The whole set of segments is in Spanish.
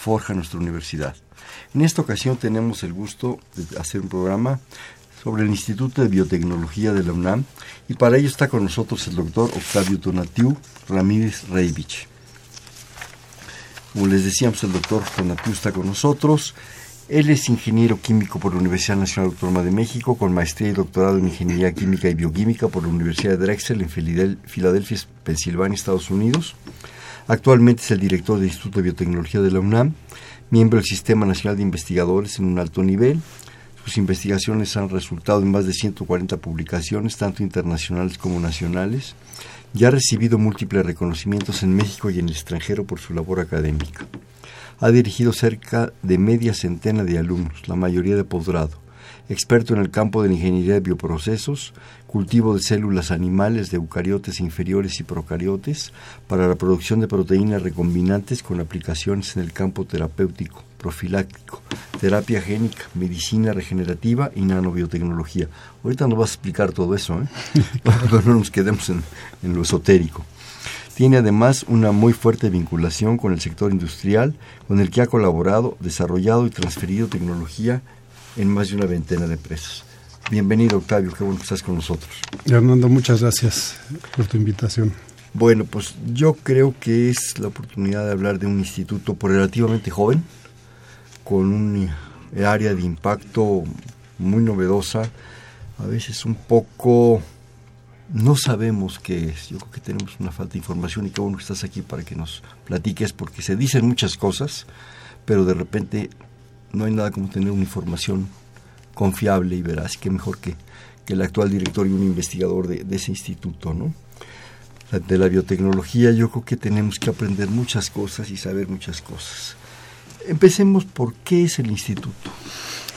forjan nuestra universidad. En esta ocasión tenemos el gusto de hacer un programa sobre el Instituto de Biotecnología de la UNAM y para ello está con nosotros el doctor Octavio Tonatiu Ramírez Reivich. Como les decíamos, el doctor Tonatiu está con nosotros. Él es ingeniero químico por la Universidad Nacional Autónoma de México, con maestría y doctorado en Ingeniería Química y Bioquímica por la Universidad de Drexel en Filadelfia, Pensilvania, Estados Unidos. Actualmente es el director del Instituto de Biotecnología de la UNAM, miembro del Sistema Nacional de Investigadores en un alto nivel, sus investigaciones han resultado en más de 140 publicaciones, tanto internacionales como nacionales, y ha recibido múltiples reconocimientos en México y en el extranjero por su labor académica. Ha dirigido cerca de media centena de alumnos, la mayoría de posgrado, experto en el campo de la ingeniería de bioprocesos, cultivo de células animales de eucariotes inferiores y procariotes para la producción de proteínas recombinantes con aplicaciones en el campo terapéutico, profiláctico, terapia génica, medicina regenerativa y nanobiotecnología. Ahorita nos vas a explicar todo eso, ¿eh? no nos quedemos en, en lo esotérico. Tiene además una muy fuerte vinculación con el sector industrial, con el que ha colaborado, desarrollado y transferido tecnología en más de una veintena de empresas. Bienvenido, Octavio, qué bueno que estás con nosotros. Hernando, muchas gracias por tu invitación. Bueno, pues yo creo que es la oportunidad de hablar de un instituto relativamente joven, con un área de impacto muy novedosa, a veces un poco no sabemos qué es. Yo creo que tenemos una falta de información y qué bueno que estás aquí para que nos platiques, porque se dicen muchas cosas, pero de repente no hay nada como tener una información confiable y veraz, que mejor que, que el actual director y un investigador de, ese instituto, ¿no? De la biotecnología yo creo que tenemos que aprender muchas cosas y saber muchas cosas. Empecemos por qué es el instituto.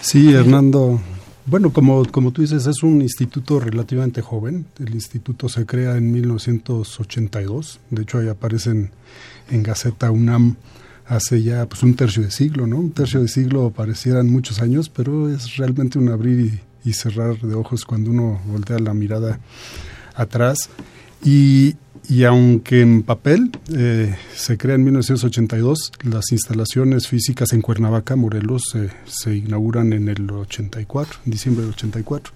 Sí, Hernando. Bueno, como, como tú dices, es un instituto relativamente joven. El instituto se crea en 1982. De hecho, ahí aparecen en Gaceta UNAM hace ya pues un tercio de siglo, ¿no? Un tercio de siglo parecieran muchos años, pero es realmente un abrir y, y cerrar de ojos cuando uno voltea la mirada atrás. Y, y aunque en papel eh, se crea en 1982, las instalaciones físicas en Cuernavaca, Morelos, eh, se inauguran en el 84, en diciembre del 84.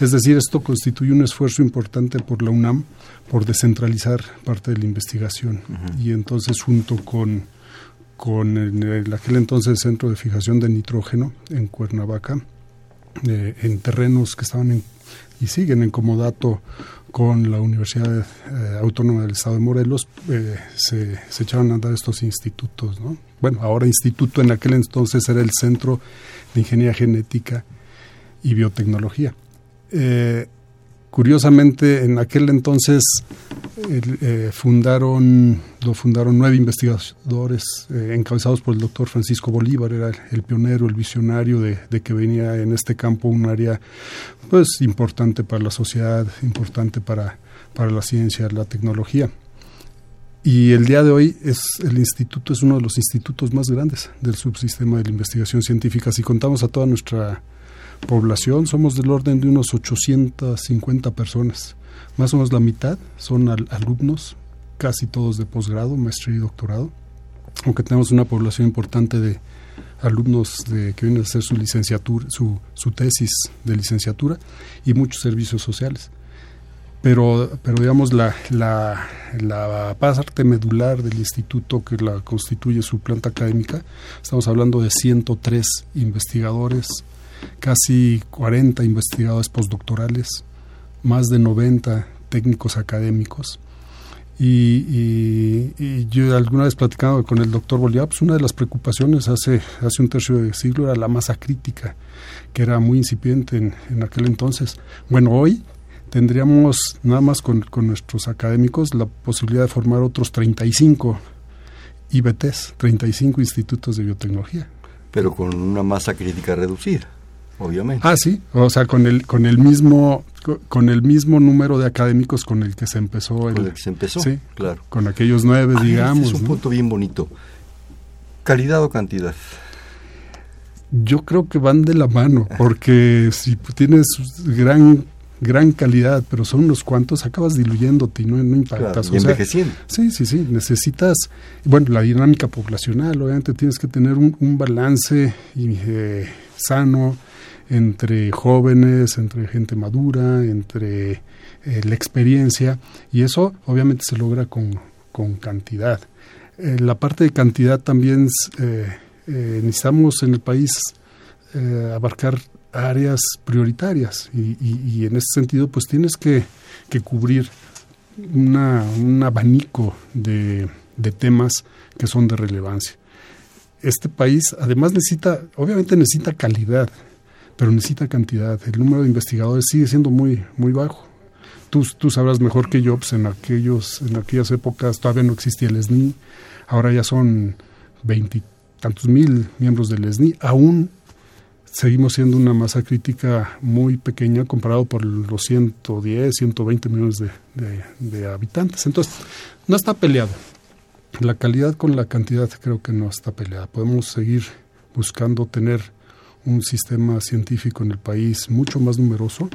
Es decir, esto constituye un esfuerzo importante por la UNAM por descentralizar parte de la investigación. Uh -huh. Y entonces, junto con, con el, el, aquel entonces Centro de Fijación de Nitrógeno en Cuernavaca, eh, en terrenos que estaban en, y siguen en comodato con la Universidad eh, Autónoma del Estado de Morelos, eh, se, se, echaron a andar estos institutos. ¿no? Bueno, ahora instituto, en aquel entonces era el Centro de Ingeniería Genética y Biotecnología. Curiosamente, en aquel entonces eh, fundaron, lo fundaron nueve investigadores eh, encabezados por el doctor Francisco Bolívar, era el, pionero, el visionario de, de, que venía en este campo un área pues importante para la sociedad, importante para, para la ciencia, la tecnología. Y el día de hoy es el instituto es uno de los institutos más grandes del subsistema de la investigación científica. Si contamos a toda nuestra población, somos del orden de unos 850 personas. Más o menos la mitad son al alumnos, casi todos de posgrado, maestría y doctorado, aunque tenemos una población importante de alumnos que vienen a hacer su licenciatura, su tesis de licenciatura y muchos servicios sociales. Pero, pero digamos, la, la, la parte medular del instituto que la constituye su planta académica, estamos hablando de 103 investigadores, casi 40 investigadores postdoctorales, más de 90 técnicos académicos. Y, yo alguna vez platicando con el doctor Bolívar, pues una de las preocupaciones hace, hace un tercio de siglo era la masa crítica, que era muy incipiente en, en aquel entonces. Bueno, hoy tendríamos nada más con, con, nuestros académicos la posibilidad de formar otros 35 IBTs, 35 institutos de biotecnología. Pero con una masa crítica reducida. Obviamente. Ah, sí, o sea, con el con el mismo con el mismo número de académicos con el que se empezó. El, con el que se empezó, sí, claro. Con aquellos nueve, digamos. Este es un punto bien bonito. ¿Calidad o cantidad? Yo creo que van de la mano, porque si tienes gran gran calidad, pero son unos cuantos, acabas diluyéndote y no, no impactas. y envejeciendo. sí, sí, sí, necesitas, bueno, la dinámica poblacional, obviamente tienes que tener un, balance eh, sano entre jóvenes, entre gente madura, entre eh, la experiencia, y eso obviamente se logra con, con cantidad. Eh, la parte de cantidad también necesitamos en el país abarcar áreas prioritarias y, en ese sentido pues tienes que, cubrir una, un abanico de, temas que son de relevancia. Este país además necesita, obviamente necesita calidad, pero necesita cantidad. El número de investigadores sigue siendo muy, muy bajo. Tú, tú sabrás mejor que yo, pues en, aquellos, en aquellas épocas todavía no existía el SNI, ahora ya son veintitantos mil miembros del SNI, aún seguimos siendo una masa crítica muy pequeña comparado por los 110, 120 millones de, habitantes. Entonces, no está peleado. La calidad con la cantidad creo que no está peleada. Podemos seguir buscando tener un sistema científico en el país mucho más numeroso,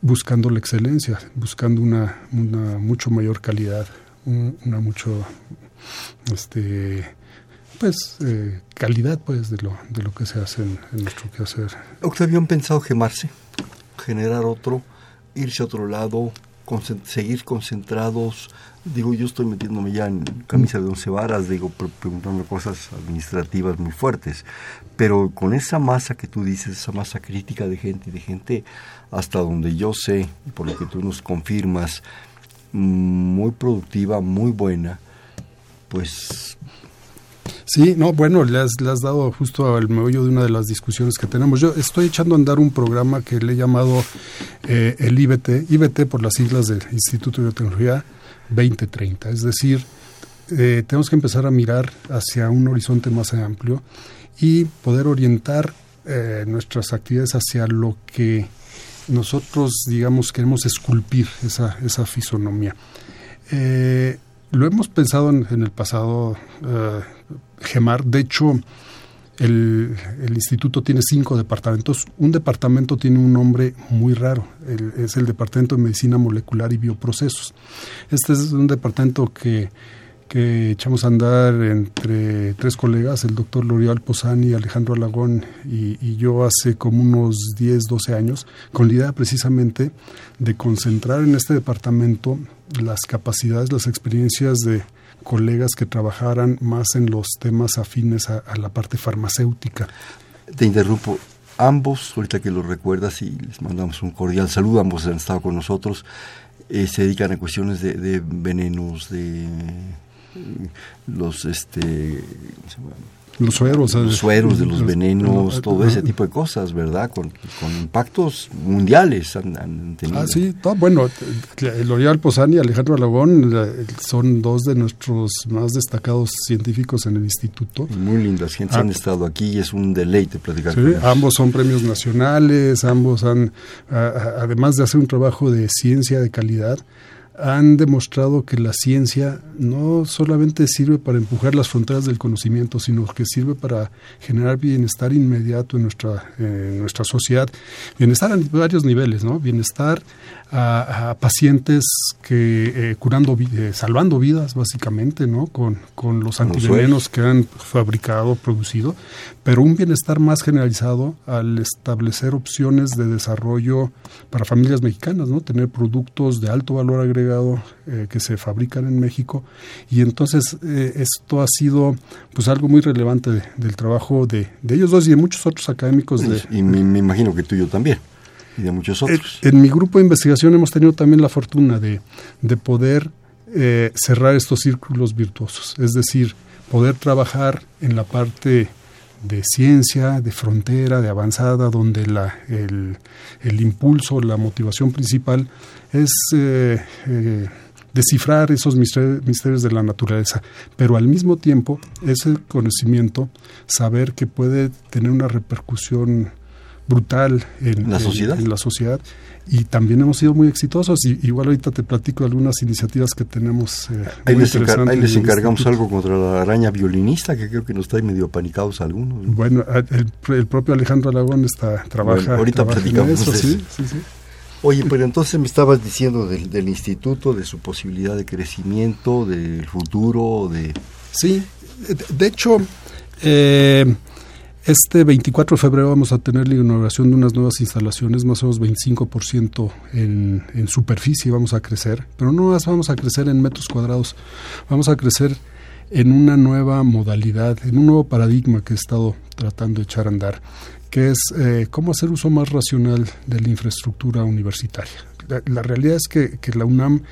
buscando la excelencia, buscando una, una mucho mayor calidad, una mucho este pues eh, calidad pues de lo de lo que se hace en, nuestro quehacer. Octavio, ¿han pensado gemarse? Generar otro, irse a otro lado, seguir concentrados. Digo, yo estoy metiéndome ya en camisa de once varas, digo, preguntando cosas administrativas muy fuertes, pero con esa masa que tú dices, esa masa crítica de gente de gente hasta donde yo sé, por lo que tú nos confirmas, muy productiva, muy buena, pues Sí, no, bueno, le has, dado justo al meollo de una de las discusiones que tenemos. Yo estoy echando a andar un programa que le he llamado eh, el IBT, IBT por las siglas del Instituto de Biotecnología 2030. Es decir, eh, tenemos que empezar a mirar hacia un horizonte más amplio y poder orientar eh, nuestras actividades hacia lo que nosotros, digamos, queremos esculpir esa, esa fisonomía. lo hemos pensado en, en el pasado, GEMAR. De hecho, el, instituto tiene cinco departamentos. Un departamento tiene un nombre muy raro. es el Departamento de Medicina Molecular y Bioprocesos. Este es un departamento que, que echamos a andar entre tres colegas, el doctor L'Oreal Posani, Alejandro Alagón y, y, yo hace como unos 10, 12 años, con la idea precisamente de concentrar en este departamento las capacidades, las experiencias de colegas que trabajaran más en los temas afines a, la parte farmacéutica. Te interrumpo. Ambos, ahorita que lo recuerdas y les mandamos un cordial saludo, ambos han estado con nosotros, eh, se dedican a cuestiones de, de venenos, de los este los sueros, los sueros de los venenos, todo ese tipo de cosas, ¿verdad? Con, impactos mundiales han, tenido. Ah, sí, bueno, L'Oreal Posani y Alejandro Alagón son dos de nuestros más destacados científicos en el instituto. Muy lindas gentes han ah. estado aquí y es un deleite platicar con ellos. Ambos son premios nacionales, ambos han, además de hacer un trabajo de ciencia de calidad, han demostrado que la ciencia no solamente sirve para empujar las fronteras del conocimiento, sino que sirve para generar bienestar inmediato en nuestra, en nuestra sociedad. Bienestar a varios niveles, ¿no? Bienestar a, pacientes que eh, curando, eh, salvando vidas básicamente, ¿no? Con, con los antivenenos que han fabricado, producido, pero un bienestar más generalizado al establecer opciones de desarrollo para familias mexicanas, ¿no? Tener productos de alto valor agregado eh, que se fabrican en México y entonces esto ha sido pues algo muy relevante del trabajo de, de, ellos dos y de muchos otros académicos. De, y me, me imagino que tú y yo también y de muchos otros. En, mi grupo de investigación hemos tenido también la fortuna de, de poder eh, cerrar estos círculos virtuosos, es decir, poder trabajar en la parte de ciencia, de frontera, de avanzada, donde la, el, el impulso, la motivación principal es eh, eh, descifrar esos misterios de la naturaleza, pero al mismo tiempo ese conocimiento, saber que puede tener una repercusión brutal en la sociedad. En, la sociedad y también hemos sido muy exitosos. Y, igual ahorita te platico algunas iniciativas que tenemos. Eh, ahí, les ahí, les encargamos algo contra la araña violinista, que creo que nos está medio panicados algunos. Bueno, el, propio Alejandro Aragón está, trabaja. ahorita platicamos eso, Sí, sí, sí. Oye, pero entonces me estabas diciendo del, del, instituto, de su posibilidad de crecimiento, del futuro, de... Sí, de hecho, eh, este 24 de febrero vamos a tener la inauguración de unas nuevas instalaciones, más o menos 25% en, en superficie vamos a crecer, pero no más vamos a crecer en metros cuadrados, vamos a crecer en una nueva modalidad, en un nuevo paradigma que he estado tratando de echar a andar, que es eh, cómo hacer uso más racional de la infraestructura universitaria. La, realidad es que, que la UNAM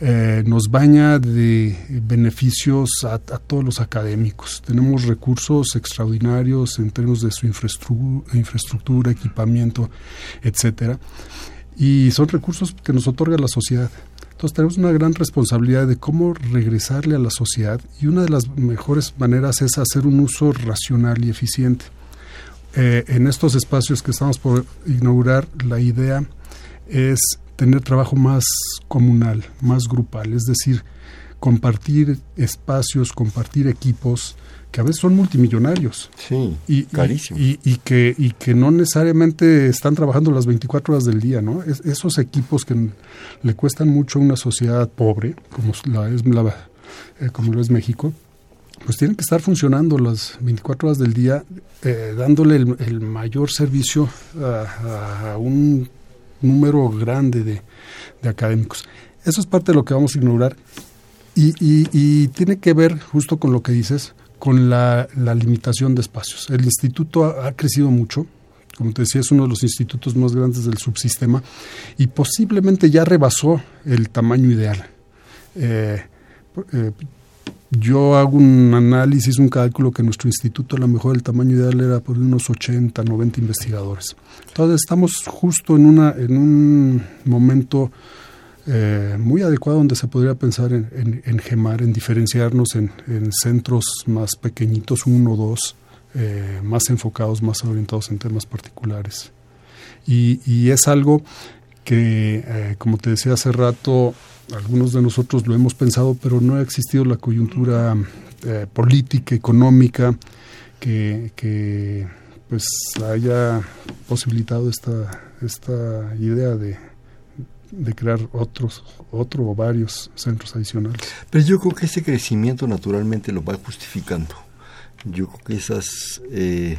eh, nos baña de beneficios a, todos los académicos. Tenemos recursos extraordinarios en términos de su infraestructura, equipamiento, etcétera. Y son recursos que nos otorga la sociedad. Entonces tenemos una gran responsabilidad de cómo regresarle a la sociedad y una de las mejores maneras es hacer un uso racional y eficiente. Eh, en estos espacios que estamos por inaugurar, la idea es tener trabajo más comunal, más grupal, es decir, compartir espacios, compartir equipos que a veces son multimillonarios. Sí, y. Y, que, y que no necesariamente están trabajando las 24 horas del día, ¿no? esos equipos que le cuestan mucho a una sociedad pobre, como, la es, eh, como lo es México, pues tienen que estar funcionando las 24 horas del día, eh, dándole el, mayor servicio a, a, un número grande de, académicos. Eso es parte de lo que vamos a ignorar y, y, tiene que ver justo con lo que dices, con la, limitación de espacios. El instituto ha, crecido mucho, como te decía, es uno de los institutos más grandes del subsistema y posiblemente ya rebasó el tamaño ideal. Eh, eh, yo hago un análisis, un cálculo que nuestro instituto a lo mejor el tamaño ideal era por unos 80, 90 investigadores. Entonces estamos justo en, una, en un momento eh, muy adecuado donde se podría pensar en, gemar, en diferenciarnos en, centros más pequeñitos, uno o dos, eh, más enfocados, más orientados en temas particulares. Y, y es algo que, eh, como te decía hace rato, algunos de nosotros lo hemos pensado, pero no ha existido la coyuntura eh, política, económica, que, pues haya posibilitado esta, esta idea de, de crear otros, otro o varios centros adicionales. Pero yo creo que ese crecimiento naturalmente lo va justificando. Yo creo que esas eh,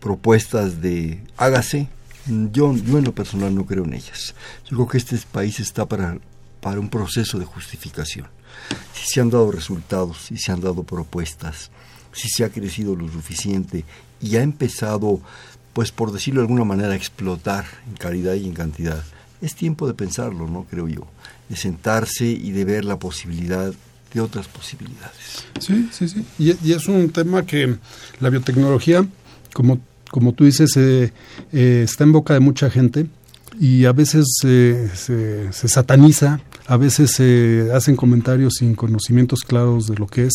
propuestas de hágase, yo, yo en lo personal no creo en ellas. Yo creo que este país está para para un proceso de justificación. Si se han dado resultados, si se han dado propuestas, si se ha crecido lo suficiente y ha empezado, pues por decirlo de alguna manera, a explotar en calidad y en cantidad, es tiempo de pensarlo, ¿no? Creo yo, de sentarse y de ver la posibilidad de otras posibilidades. Sí, sí, sí. Y, es un tema que la biotecnología, como, como tú dices, eh, eh, está en boca de mucha gente y a veces se, se, sataniza, a veces se hacen comentarios sin conocimientos claros de lo que es.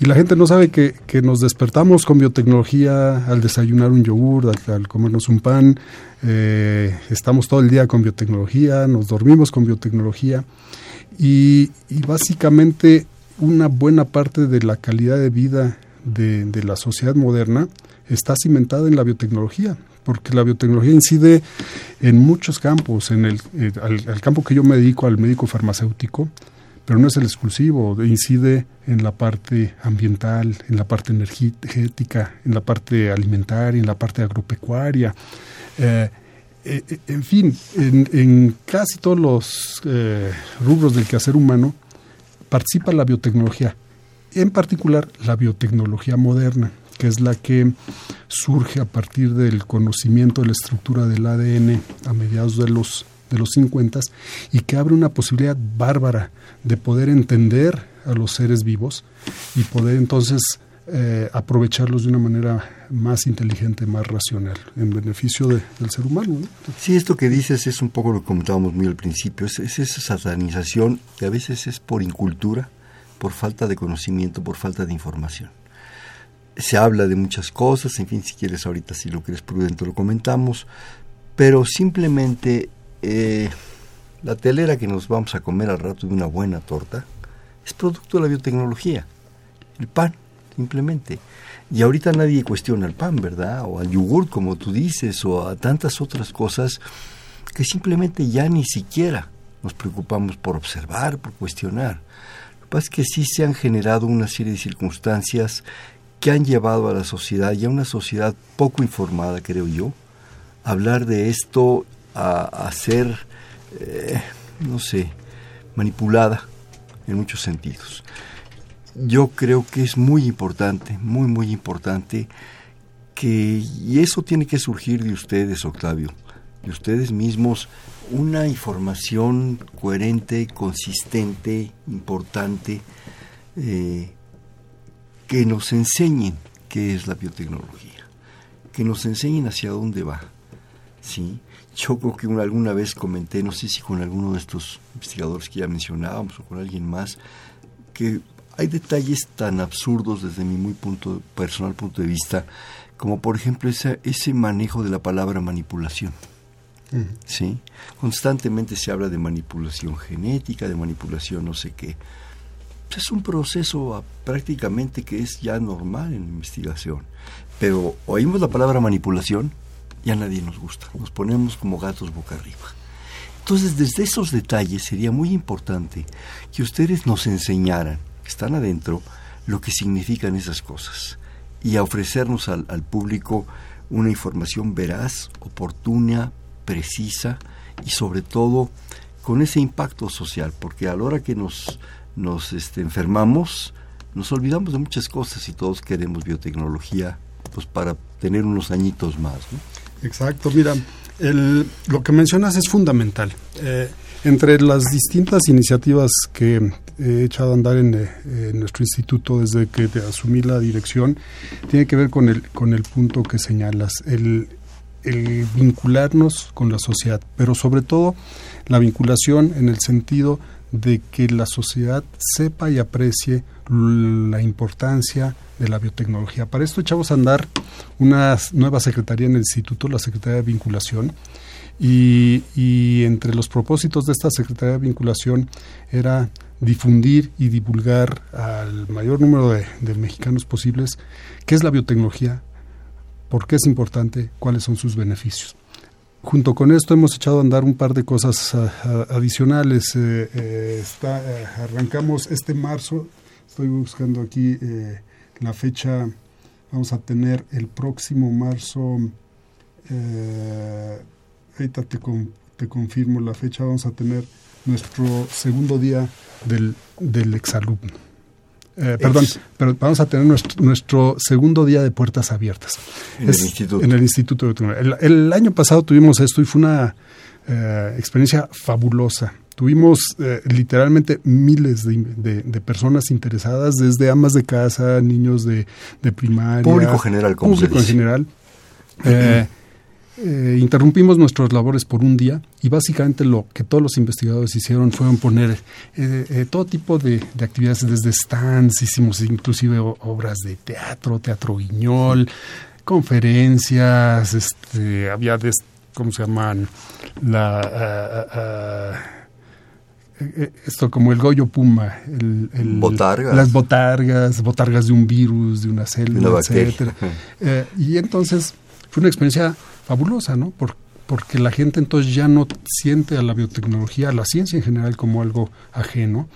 Y la gente no sabe que, que nos despertamos con biotecnología al desayunar un yogur, al, comernos un pan, eh, estamos todo el día con biotecnología, nos dormimos con biotecnología y, básicamente una buena parte de la calidad de vida de la sociedad moderna está cimentada en la biotecnología porque la biotecnología incide en muchos campos, en el, eh, al, campo que yo me dedico, al médico farmacéutico, pero no es el exclusivo, incide en la parte ambiental, en la parte energética, en la parte alimentaria, en la parte agropecuaria. Eh, eh, en fin, en, casi todos los rubros del quehacer humano participa la biotecnología, en particular la biotecnología moderna que es la que surge a partir del conocimiento de la estructura del ADN a mediados de los de los 50 y que abre una posibilidad bárbara de poder entender a los seres vivos y poder entonces eh, aprovecharlos de una manera más inteligente, más racional, en beneficio del ser humano. Sí, esto que dices es un poco lo que comentábamos muy al principio, es, es esa satanización que a veces es por incultura, por falta de conocimiento, por falta de información se habla de muchas cosas, en fin, si quieres ahorita, si lo quieres prudente, lo comentamos, pero simplemente eh, la telera que nos vamos a comer al rato de una buena torta es producto de la biotecnología, el pan, simplemente. Y ahorita nadie cuestiona el pan, ¿verdad? O al yogur, como tú dices, o a tantas otras cosas que simplemente ya ni siquiera nos preocupamos por observar, por cuestionar. Lo que pasa es que sí se han generado una serie de circunstancias que han llevado a la sociedad, y a una sociedad poco informada, creo yo, a hablar de esto, a, ser, eh, no sé, manipulada en muchos sentidos. Yo creo que es muy importante, muy, muy importante, que, y eso tiene que surgir de ustedes, Octavio, de ustedes mismos, una información coherente, consistente, importante, eh, que nos enseñen qué es la biotecnología, que nos enseñen hacia dónde va. ¿sí? Yo creo que alguna vez comenté, no sé si con alguno de estos investigadores que ya mencionábamos o con alguien más, que hay detalles tan absurdos desde mi muy punto, personal punto de vista, como por ejemplo ese, ese manejo de la palabra manipulación. ¿Sí? Constantemente se habla de manipulación genética, de manipulación no sé qué es un proceso prácticamente que es ya normal en investigación. Pero oímos la palabra manipulación, ya nadie nos gusta. Nos ponemos como gatos boca arriba. Entonces, desde esos detalles sería muy importante que ustedes nos enseñaran, que están adentro, lo que significan esas cosas y a ofrecernos al, al público una información veraz, oportuna, precisa y sobre todo con ese impacto social, porque a la hora que nos nos este, enfermamos, nos olvidamos de muchas cosas y todos queremos biotecnología pues para tener unos añitos más. Exacto, mira, el, lo que mencionas es fundamental. Eh, entre las distintas iniciativas que he echado a andar en, eh, nuestro instituto desde que asumí la dirección, tiene que ver con el, con el punto que señalas, el vincularnos con la sociedad, pero sobre todo la vinculación en el sentido de que la sociedad sepa y aprecie la importancia de la biotecnología. Para esto echamos a andar una nueva secretaría en el instituto, la Secretaría de Vinculación, y, entre los propósitos de esta Secretaría de Vinculación era difundir y divulgar al mayor número de, de mexicanos posibles qué es la biotecnología, por qué es importante, cuáles son sus beneficios. Junto con esto hemos echado a andar un par de cosas adicionales. Eh, eh, eh, arrancamos este marzo, estoy buscando aquí la fecha, vamos a tener el próximo marzo, ahorita te, te confirmo la fecha, vamos a tener nuestro segundo día del, del exalumno. Eh, perdón, pero vamos a tener nuestro, segundo día de puertas abiertas. En el instituto. En el Instituto de el, año pasado tuvimos esto y fue una eh, experiencia fabulosa. Tuvimos eh, literalmente miles de, personas interesadas, desde amas de casa, niños de, primaria. Público general, como Público en general. Eh, interrumpimos nuestras labores por un día y básicamente lo que todos los investigadores hicieron fue poner eh, eh, todo tipo de, actividades, desde stands, hicimos inclusive obras de teatro, teatro guiñol, conferencias, este, había, de, ¿cómo se llaman? La, ah, ah, ah, esto como el Goyo Puma, el, las botargas, botargas de un virus, de una célula, etcétera. y entonces fue una experiencia fabulosa, ¿no? porque la gente entonces ya no siente a la biotecnología, a la ciencia en general como algo ajeno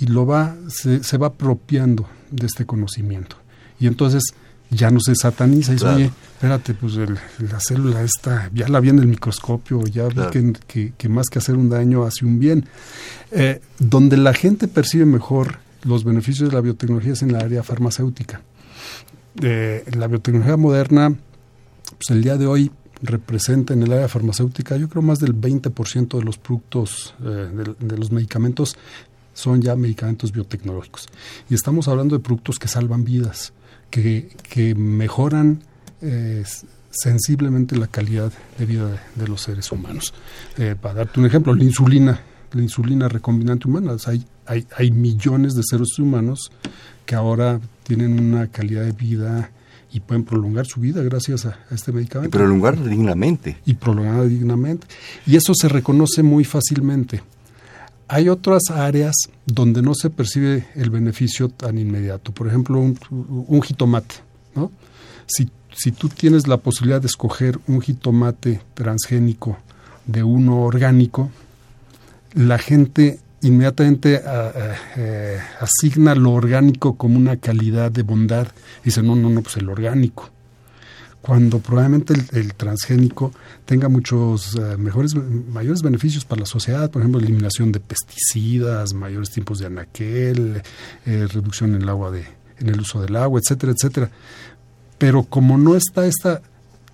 y lo va se, va apropiando de este conocimiento. Y entonces ya no se sataniza y dice, oye, espérate, pues la célula esta, ya la vi en el microscopio, ya vi que, más que hacer un daño hace un bien. Eh, donde la gente percibe mejor los beneficios de la biotecnología es en la área farmacéutica. Eh, la biotecnología moderna pues el día de hoy representa en el área farmacéutica, yo creo más del 20% de los productos, eh, de, los medicamentos son ya medicamentos biotecnológicos. Y estamos hablando de productos que salvan vidas, que, que mejoran eh, sensiblemente la calidad de vida de, los seres humanos. Eh, para darte un ejemplo, la insulina, la insulina recombinante humana, hay, hay, hay millones de seres humanos que ahora tienen una calidad de vida y pueden prolongar su vida gracias a, este medicamento. Y prolongar dignamente. Y prolongar dignamente. Y eso se reconoce muy fácilmente. Hay otras áreas donde no se percibe el beneficio tan inmediato. Por ejemplo, un, un jitomate. ¿no? Si, si tú tienes la posibilidad de escoger un jitomate transgénico de uno orgánico, la gente inmediatamente eh, asigna lo orgánico como una calidad de bondad. Dice, no, no, no, pues el orgánico. Cuando probablemente el, transgénico tenga muchos eh, mejores, mayores beneficios para la sociedad, por ejemplo, eliminación de pesticidas, mayores tiempos de anaquel, eh, reducción en el agua de, en el uso del agua, etcétera, etcétera. Pero como no está esta,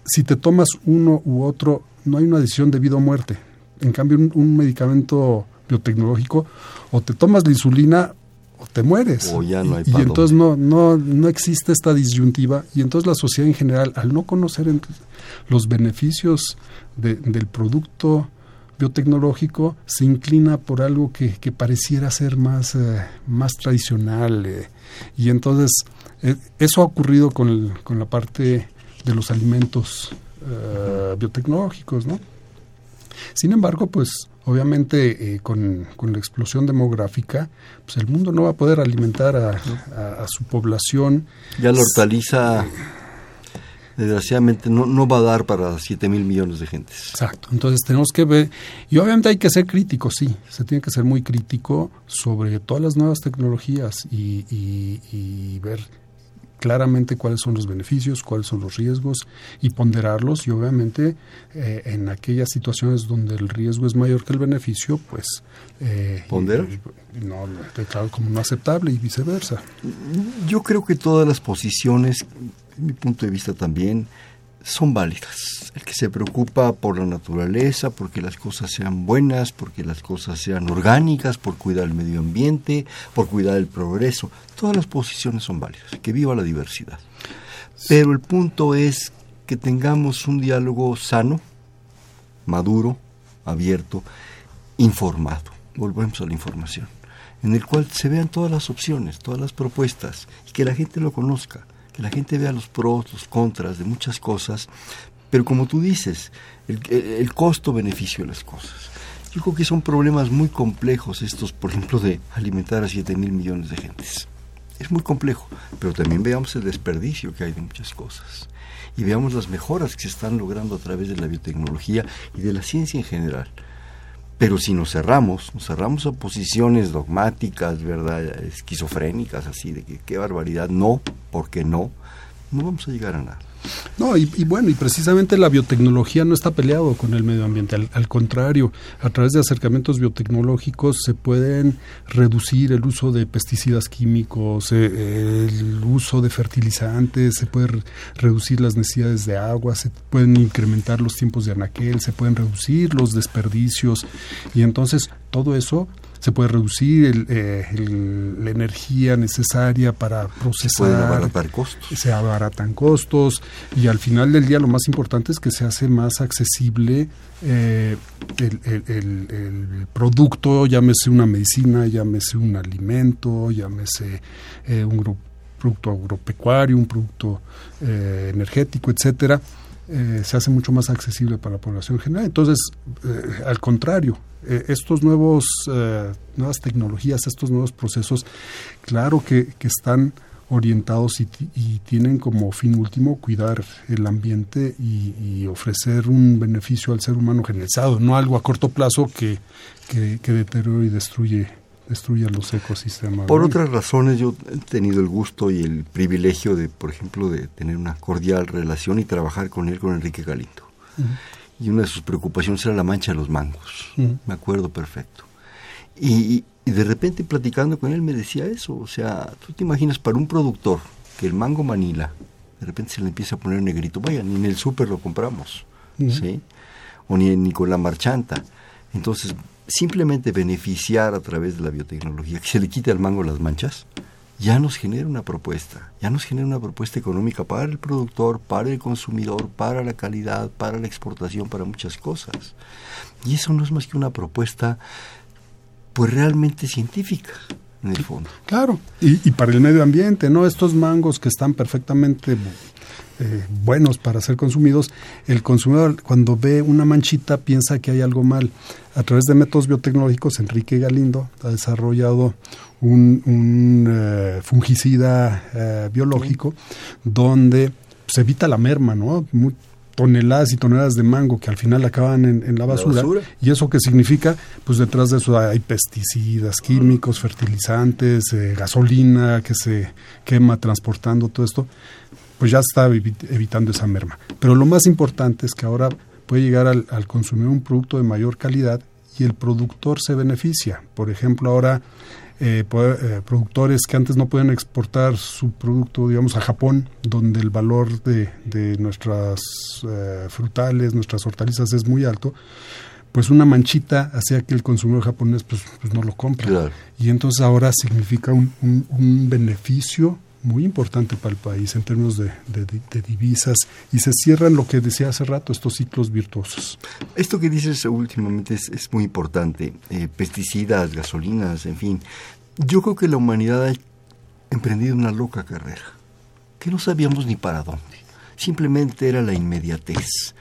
si te tomas uno u otro, no hay una decisión de vida o muerte. En cambio, un medicamento biotecnológico, o te tomas la insulina o te mueres. O ya no hay y, y entonces no, no, no existe esta disyuntiva y entonces la sociedad en general, al no conocer los beneficios del producto biotecnológico, se inclina por algo que, que pareciera ser más, eh, más tradicional. Eh, y entonces eh, eso ha ocurrido con, con la parte de los alimentos biotecnológicos, ¿no? Sin embargo, pues obviamente eh, con, la explosión demográfica, pues el mundo no va a poder alimentar a, su población. Ya la hortaliza, desgraciadamente, no, no va a dar para 7 mil millones de gentes. Exacto, entonces tenemos que ver, y obviamente hay que ser crítico, sí, se tiene que ser muy crítico sobre todas las nuevas tecnologías y, y ver claramente cuáles son los beneficios, cuáles son los riesgos y ponderarlos y obviamente eh, en aquellas situaciones donde el riesgo es mayor que el beneficio, pues... Eh, ¿Ponderar? no, declaro como no aceptable y viceversa. Yo creo que todas las posiciones, en mi punto de vista también, son válidas. El que se preocupa por la naturaleza, porque las cosas sean buenas, porque las cosas sean orgánicas, por cuidar el medio ambiente, por cuidar el progreso, todas las posiciones son válidas. Que viva la diversidad. Pero el punto es que tengamos un diálogo sano, maduro, abierto, informado. Volvemos a la información, en el cual se vean todas las opciones, todas las propuestas y que la gente lo conozca que la gente vea los pros, los contras de muchas cosas, pero como tú dices, el, costo-beneficio de las cosas. Yo creo que son problemas muy complejos estos, por ejemplo, de alimentar a 7 mil millones de gentes. Es muy complejo, pero también veamos el desperdicio que hay de muchas cosas y veamos las mejoras que se están logrando a través de la biotecnología y de la ciencia en general. Pero si nos cerramos, nos cerramos a posiciones dogmáticas, ¿verdad? Esquizofrénicas, así, de que qué barbaridad, no, porque no, no vamos a llegar a nada. No, y, bueno, y precisamente la biotecnología no está peleado con el medio ambiente, al, contrario, a través de acercamientos biotecnológicos se pueden reducir el uso de pesticidas químicos, eh, el uso de fertilizantes, se puede reducir las necesidades de agua, se pueden incrementar los tiempos de anaquel, se pueden reducir los desperdicios. Y entonces todo eso se puede reducir eh, la energía necesaria para procesar. Se pueden abaratar costos. Se abaratan costos y al final del día lo más importante es que se hace más accesible eh, el, producto, llámese una medicina, llámese un alimento, llámese eh, un producto agropecuario, un producto energético, etcétera. Se hace mucho más accesible para la población general. Entonces, al contrario, eh, estos nuevos eh, nuevas tecnologías, estos nuevos procesos, claro que, están orientados y, tienen como fin último cuidar el ambiente y, ofrecer un beneficio al ser humano generalizado, no algo a corto plazo que, que, deteriora y destruye destruye los ecosistemas. Por otras razones yo he tenido el gusto y el privilegio de, por ejemplo, de tener una cordial relación y trabajar con él, con Enrique Galindo y una de sus preocupaciones era la mancha de los mangos. Me acuerdo perfecto. Y, de repente platicando con él me decía eso, o sea, tú te imaginas para un productor que el mango manila de repente se le empieza a poner negrito, vaya, ni en el súper lo compramos, ¿sí? O ni, ni con la marchanta. Entonces, simplemente beneficiar a través de la biotecnología, que se le quite al mango las manchas, ya nos genera una propuesta, ya nos genera una propuesta económica para el productor, para el consumidor, para la calidad, para la exportación, para muchas cosas. Y eso no es más que una propuesta pues realmente científica. en el fondo. Claro, y, y para el medio ambiente, ¿no? Estos mangos que están perfectamente eh, buenos para ser consumidos, el consumidor cuando ve una manchita piensa que hay algo mal. A través de métodos biotecnológicos, Enrique Galindo ha desarrollado un, un eh, fungicida eh, biológico donde se evita la merma, ¿no? Mu- toneladas y toneladas de mango que al final acaban en, en la, basura. basura. ¿Y eso qué significa? Pues detrás de eso hay pesticidas, químicos, fertilizantes, eh, gasolina que se quema transportando todo esto. Pues ya está evi- evitando esa merma. Pero lo más importante es que ahora puede llegar al, al consumir un producto de mayor calidad y el productor se beneficia. Por ejemplo, ahora eh, eh, productores que antes no podían exportar su producto, digamos, a Japón, donde el valor de, de nuestras eh, frutales, nuestras hortalizas es muy alto, pues una manchita hacía que el consumidor japonés pues, pues no lo compra. Claro. Y entonces ahora significa un, un- un beneficio muy importante para el país en términos de, divisas y se cierran lo que decía hace rato, estos ciclos virtuosos. Esto que dices últimamente es, es muy importante. Eh, pesticidas, gasolinas, en fin. Yo creo que la humanidad ha emprendido una loca carrera, que no sabíamos ni para dónde. Simplemente era la inmediatez.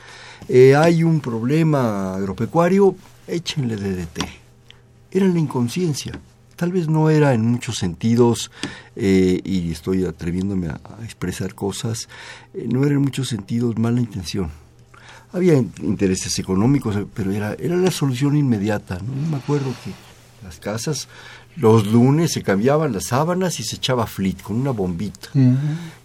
Eh, hay un problema agropecuario, échenle DDT. Era la inconsciencia. Tal vez no era en muchos sentidos, eh, y estoy atreviéndome a, a expresar cosas, eh, no era en muchos sentidos mala intención. Había in- intereses económicos, eh, pero era, era la solución inmediata. ¿no? Me acuerdo que las casas, los lunes se cambiaban las sábanas y se echaba flit con una bombita.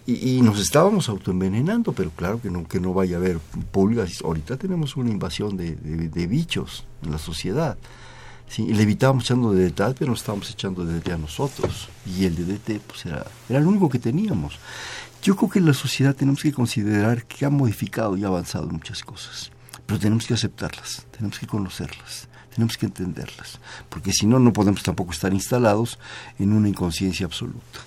Y, y nos estábamos autoenvenenando, pero claro que no, que no vaya a haber pulgas. Ahorita tenemos una invasión de, de- de bichos en la sociedad. Sí, y le evitábamos echando DDT, pero nos estábamos echando DDT a nosotros. Y el DDT pues era, era lo único que teníamos. Yo creo que en la sociedad tenemos que considerar que ha modificado y ha avanzado muchas cosas, pero tenemos que aceptarlas, tenemos que conocerlas, tenemos que entenderlas, porque si no, no podemos tampoco estar instalados en una inconsciencia absoluta.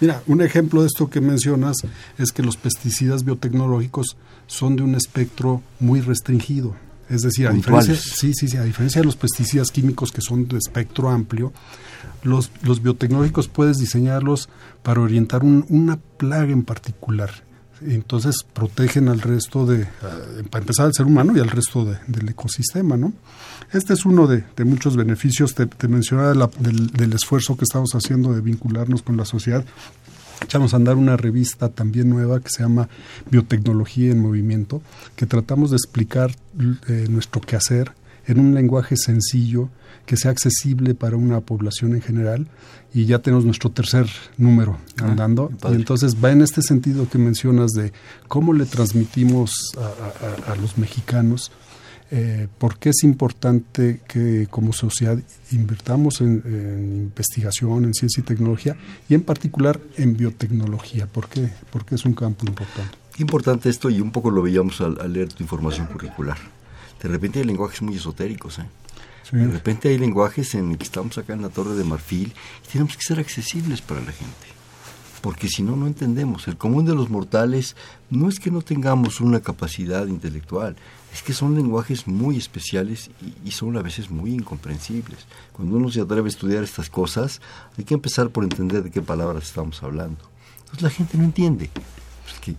Mira, un ejemplo de esto que mencionas es que los pesticidas biotecnológicos son de un espectro muy restringido. Es decir, a diferencia, sí, sí, sí, a diferencia de los pesticidas químicos que son de espectro amplio, los, los biotecnológicos puedes diseñarlos para orientar un- una plaga en particular. Entonces protegen al resto de, eh, para empezar al ser humano y al resto de- del ecosistema, ¿no? Este es uno de, de muchos beneficios. Te, te mencionaba la- del, del esfuerzo que estamos haciendo de vincularnos con la sociedad. Echamos a andar una revista también nueva que se llama Biotecnología en Movimiento, que tratamos de explicar eh, nuestro quehacer en un lenguaje sencillo, que sea accesible para una población en general. Y ya tenemos nuestro tercer número Ah, andando. y entonces va en este sentido que mencionas de cómo le transmitimos a, a- a los mexicanos eh, por qué es importante que como sociedad invirtamos en, en investigación, en ciencia y tecnología, y en particular en biotecnología, ¿por qué? Porque es un campo importante. Importante esto y un poco lo veíamos al, al leer tu información curricular. De repente hay lenguajes muy esotéricos, ¿eh? Sí. De repente hay lenguajes en que estamos acá en la Torre de Marfil y tenemos que ser accesibles para la gente. Porque si no, no entendemos. El común de los mortales no es que no tengamos una capacidad intelectual, es que son lenguajes muy especiales y, son a veces muy incomprensibles. Cuando uno se atreve a estudiar estas cosas, hay que empezar por entender de qué palabras estamos hablando. Entonces la gente no entiende. Pues,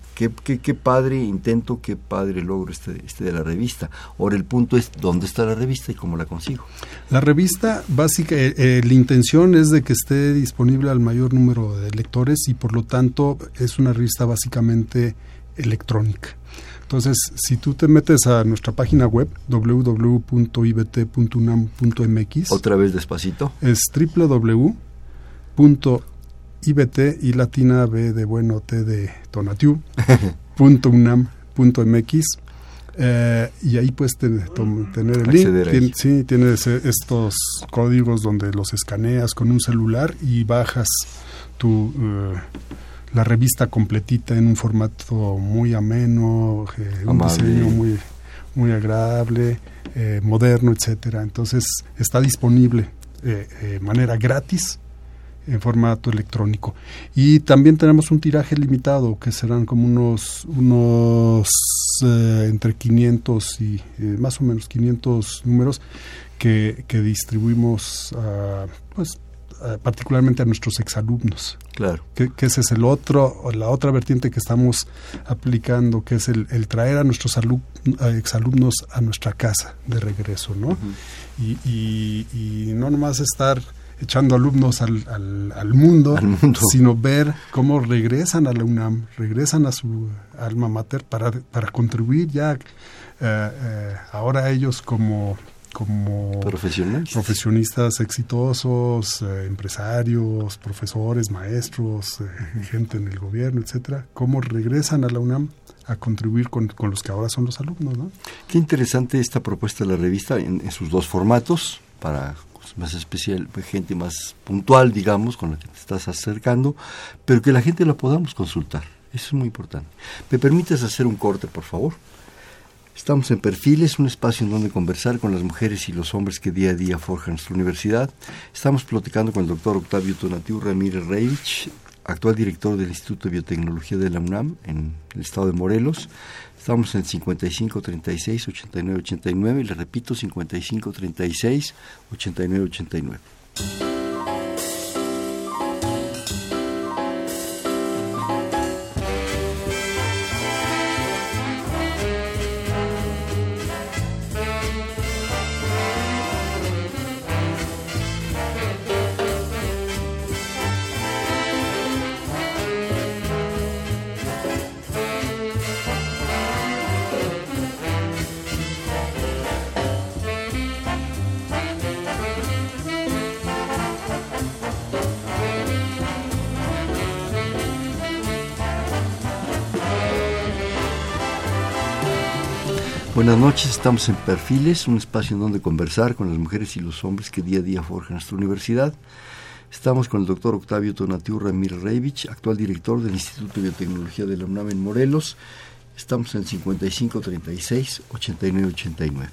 qué padre intento, qué padre logro este, este de la revista. Ahora el punto es dónde está la revista y cómo la consigo. La revista básica, eh, eh, la intención es de que esté disponible al mayor número de lectores y por lo tanto es una revista básicamente electrónica. Entonces, si tú te metes a nuestra página web www.ibt.unam.mx, Otra vez despacito. es www.ibt y latina b de bueno t de tonatiu punto unam punto mx eh, y ahí puedes ten- tom- tener el link. Tien- sí, tienes eh, estos códigos donde los escaneas con un celular y bajas tu eh, la revista completita en un formato muy ameno, eh, un diseño muy muy agradable, eh, moderno, etcétera. Entonces está disponible eh, de manera gratis en formato electrónico. Y también tenemos un tiraje limitado, que serán como unos, unos eh, entre 500 y eh, más o menos 500 números que, que distribuimos a, pues, particularmente a nuestros exalumnos. Claro. Que, ese es el otro, la otra vertiente que estamos aplicando, que es el, traer a nuestros exalumnos a nuestra casa de regreso, ¿no? y, y, no nomás estar echando alumnos al, al, mundo, sino ver cómo regresan a la UNAM, regresan a su alma mater para, para contribuir ya eh, eh, ahora ellos como como profesionistas, exitosos, eh, empresarios, profesores, maestros, gente en el gobierno, etcétera, cómo regresan a la UNAM a contribuir con, los que ahora son los alumnos, ¿no? Qué interesante esta propuesta de la revista en sus dos formatos, para más especial, gente más puntual, digamos, con la que te estás acercando, pero que la gente la podamos consultar. Eso es muy importante. ¿Me permites hacer un corte, por favor? Estamos en Perfiles, un espacio en donde conversar con las mujeres y los hombres que día a día forjan nuestra universidad. Estamos platicando con el doctor Octavio Tonatiu Ramírez Reich, actual director del Instituto de Biotecnología de la UNAM en el estado de Morelos. Estamos en 55 36 89 89 y le repito 55 36 89 89. Estamos en Perfiles, un espacio en donde conversar con las mujeres y los hombres que día a día forjan nuestra universidad. Estamos con el doctor Octavio Tonatiu Ramírez Reivich, actual director del Instituto de Biotecnología de la UNAM en Morelos. Estamos en 5536 8989.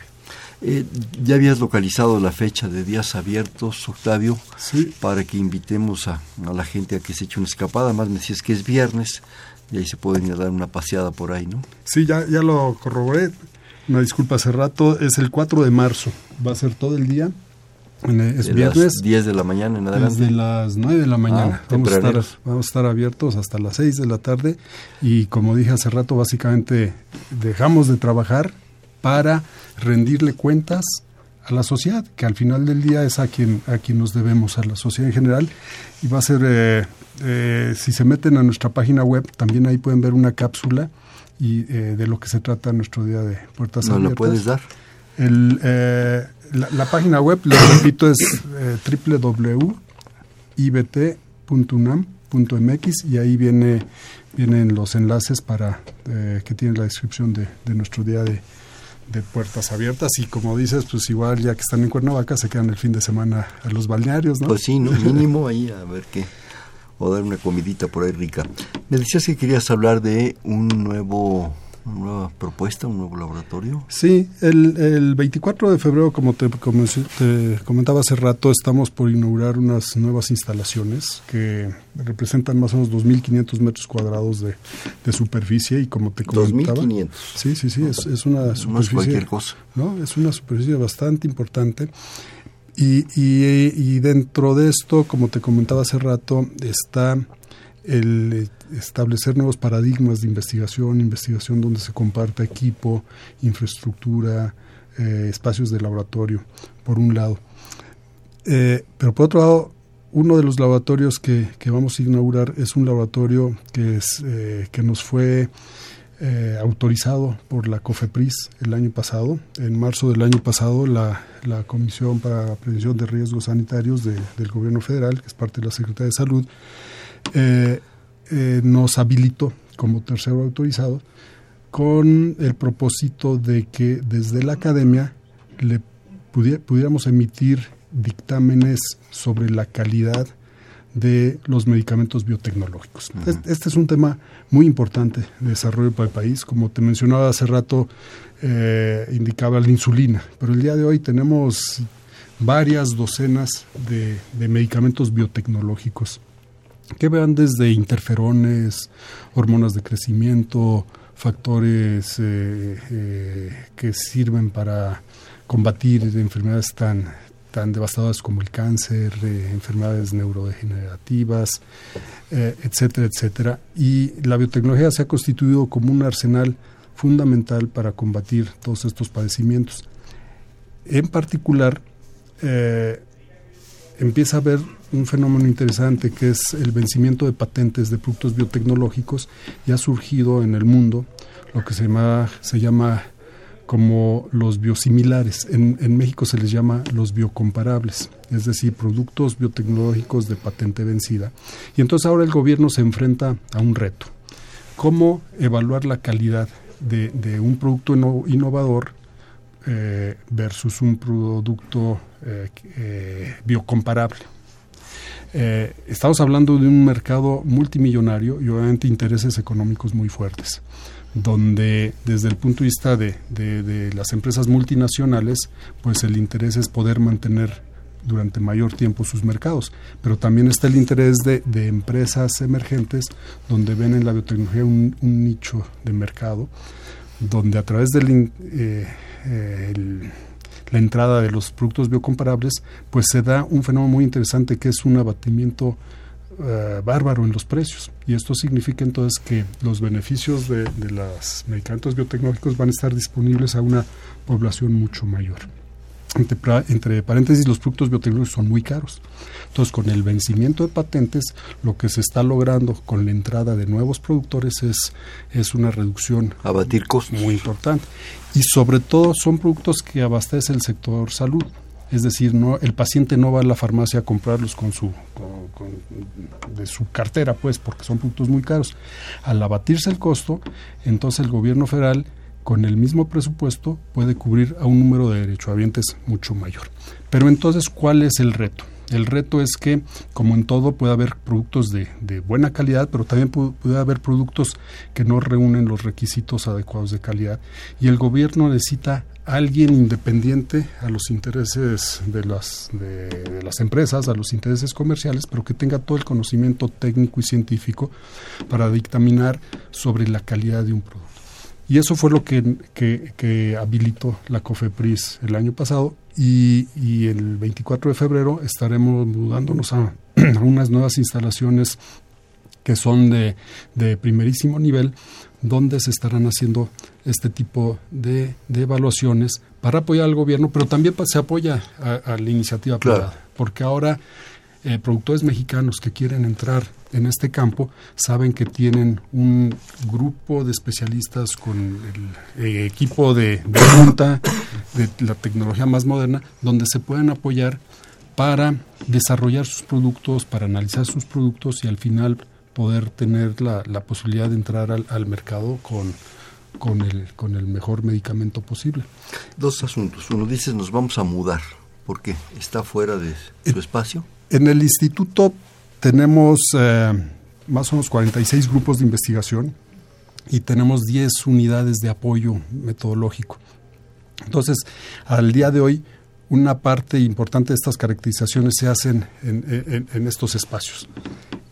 Eh, ya habías localizado la fecha de días abiertos, Octavio, sí. para que invitemos a, a, la gente a que se eche una escapada. Más me decías que es viernes y ahí se pueden ir a dar una paseada por ahí, ¿no? Sí, ya, ya lo corroboré. Una disculpa hace rato, es el 4 de marzo, va a ser todo el día. Es viernes. 10 de la mañana en adelante. Desde las 9 de la mañana. Ah, vamos, a estar, vamos a estar abiertos hasta las 6 de la tarde y como dije hace rato, básicamente dejamos de trabajar para rendirle cuentas a la sociedad, que al final del día es a quien, a quien nos debemos, a la sociedad en general. Y va a ser, eh, eh, si se meten a nuestra página web, también ahí pueden ver una cápsula y eh, de lo que se trata nuestro día de puertas abiertas. ¿No lo puedes dar? El, eh, la, página web, les repito, es eh, www.ibt.unam.mx y ahí viene vienen los enlaces para eh, que tienen la descripción de, de nuestro día de, de puertas abiertas y como dices, pues igual ya que están en Cuernavaca se quedan el fin de semana a los balnearios, ¿no? Pues sí, ¿no? mínimo ahí a ver qué o dar una comidita por ahí rica. Me decías que querías hablar de un nuevo una nueva propuesta, un nuevo laboratorio. Sí, el, el 24 de febrero, como te, te, comentaba hace rato, estamos por inaugurar unas nuevas instalaciones que representan más o menos 2.500 metros cuadrados de, de, superficie y como te comentaba... 2.500. Sí, sí, sí, es, es una superficie... No es cualquier cosa. ¿no? Es una superficie bastante importante y, y, dentro de esto, como te comentaba hace rato, está el establecer nuevos paradigmas de investigación, investigación donde se comparte equipo, infraestructura, eh, espacios de laboratorio, por un lado. Eh, pero por otro lado, uno de los laboratorios que, que, vamos a inaugurar es un laboratorio que, es, eh, que nos fue eh, autorizado por la COFEPRIS el año pasado. En marzo del año pasado, la, la Comisión para Prevención de Riesgos Sanitarios del Gobierno Federal, que es parte de la Secretaría de Salud, eh, eh, nos habilitó como tercero autorizado con el propósito de que desde la academia le pudiéramos emitir dictámenes sobre la calidad de los medicamentos biotecnológicos. Este es un tema muy importante de desarrollo para el país. Como te mencionaba hace rato, eh, indicaba la insulina, pero el día de hoy tenemos varias docenas de, medicamentos biotecnológicos que vean desde interferones, hormonas de crecimiento, factores eh, eh, que sirven para combatir enfermedades tan tan devastadoras como el cáncer, eh, enfermedades neurodegenerativas, eh, etcétera, etcétera. Y la biotecnología se ha constituido como un arsenal fundamental para combatir todos estos padecimientos. En particular, eh, empieza a haber un fenómeno interesante que es el vencimiento de patentes de productos biotecnológicos y ha surgido en el mundo lo que se llama, se llama como los biosimilares. En, en, México se les llama los biocomparables, es decir, productos biotecnológicos de patente vencida. Y entonces ahora el gobierno se enfrenta a un reto. ¿Cómo evaluar la calidad de, de un producto innovador eh, versus un producto eh, eh, biocomparable? Estamos hablando de un mercado multimillonario y obviamente intereses económicos muy fuertes donde desde el punto de vista de, de, las empresas multinacionales, pues el interés es poder mantener durante mayor tiempo sus mercados, pero también está el interés de, de empresas emergentes donde ven en la biotecnología un, nicho de mercado, donde a través de eh, la entrada de los productos biocomparables, pues se da un fenómeno muy interesante que es un abatimiento eh, bárbaro en los precios. Y esto significa entonces que los beneficios de, de los medicamentos biotecnológicos van a estar disponibles a una población mucho mayor. Entre, entre, paréntesis, los productos biotecnológicos son muy caros. Entonces, con el vencimiento de patentes, lo que se está logrando con la entrada de nuevos productores es, es una reducción Abatir costos. muy importante. Y sobre todo son productos que abastece el sector salud. Es decir, no, el paciente no va a la farmacia a comprarlos con su, con, de su cartera, pues, porque son productos muy caros. Al abatirse el costo, entonces el gobierno federal, con el mismo presupuesto, puede cubrir a un número de derechohabientes mucho mayor. Pero entonces, ¿cuál es el reto? El reto es que, como en todo, puede haber productos de, buena calidad, pero también puede, haber productos que no reúnen los requisitos adecuados de calidad. Y el gobierno necesita alguien independiente a los intereses de las, empresas, a los intereses comerciales, pero que tenga todo el conocimiento técnico y científico para dictaminar sobre la calidad de un producto. Y eso fue lo que, que habilitó la COFEPRIS el año pasado y, y, el 24 de febrero estaremos mudándonos a, a unas nuevas instalaciones que son de, de primerísimo nivel donde se estarán haciendo este tipo de, de, evaluaciones para apoyar al gobierno, pero también se apoya a, a la iniciativa claro. privada, porque ahora eh, productores mexicanos que quieren entrar en este campo saben que tienen un grupo de especialistas con el eh, equipo de, de punta de la tecnología más moderna, donde se pueden apoyar para desarrollar sus productos, para analizar sus productos y al final poder tener la, la posibilidad de entrar al, al mercado con, con, el, con el mejor medicamento posible. Dos asuntos. Uno dices, nos vamos a mudar. ¿Por qué? ¿Está fuera de su espacio? En el instituto tenemos eh, más o menos 46 grupos de investigación y tenemos 10 unidades de apoyo metodológico. Entonces, al día de hoy, una parte importante de estas caracterizaciones se hacen en, estos espacios.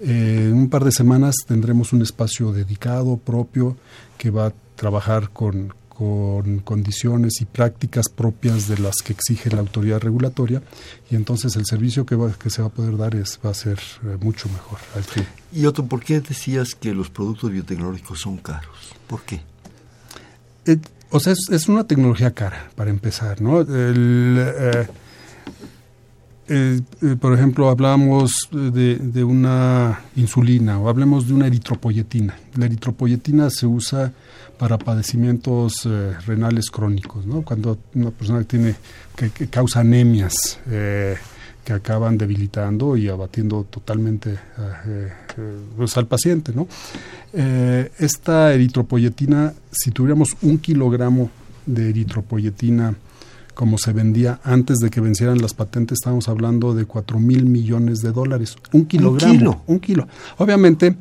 Eh, en un par de semanas tendremos un espacio dedicado, propio, que va a trabajar con, con condiciones y prácticas propias de las que exige la autoridad regulatoria y entonces el servicio que, va, que se va a poder dar es, va a ser eh, mucho mejor. Que... Y otro, ¿por qué decías que los productos biotecnológicos son caros? ¿Por qué? Eh, o sea, es, es, una tecnología cara, para empezar, ¿no? El, eh, por ejemplo, hablamos de, de, una insulina o hablemos de una eritropoyetina. La eritropoyetina se usa para padecimientos eh, renales crónicos, ¿no? Cuando una persona tiene que, que causa anemias eh, que acaban debilitando y abatiendo totalmente pues al paciente, ¿no? esta eritropoyetina, si tuviéramos un kilogramo de eritropoyetina como se vendía antes de que vencieran las patentes, estamos hablando de 4 mil millones de dólares. Un kilogramo. Un kilo. Un kilo. Obviamente,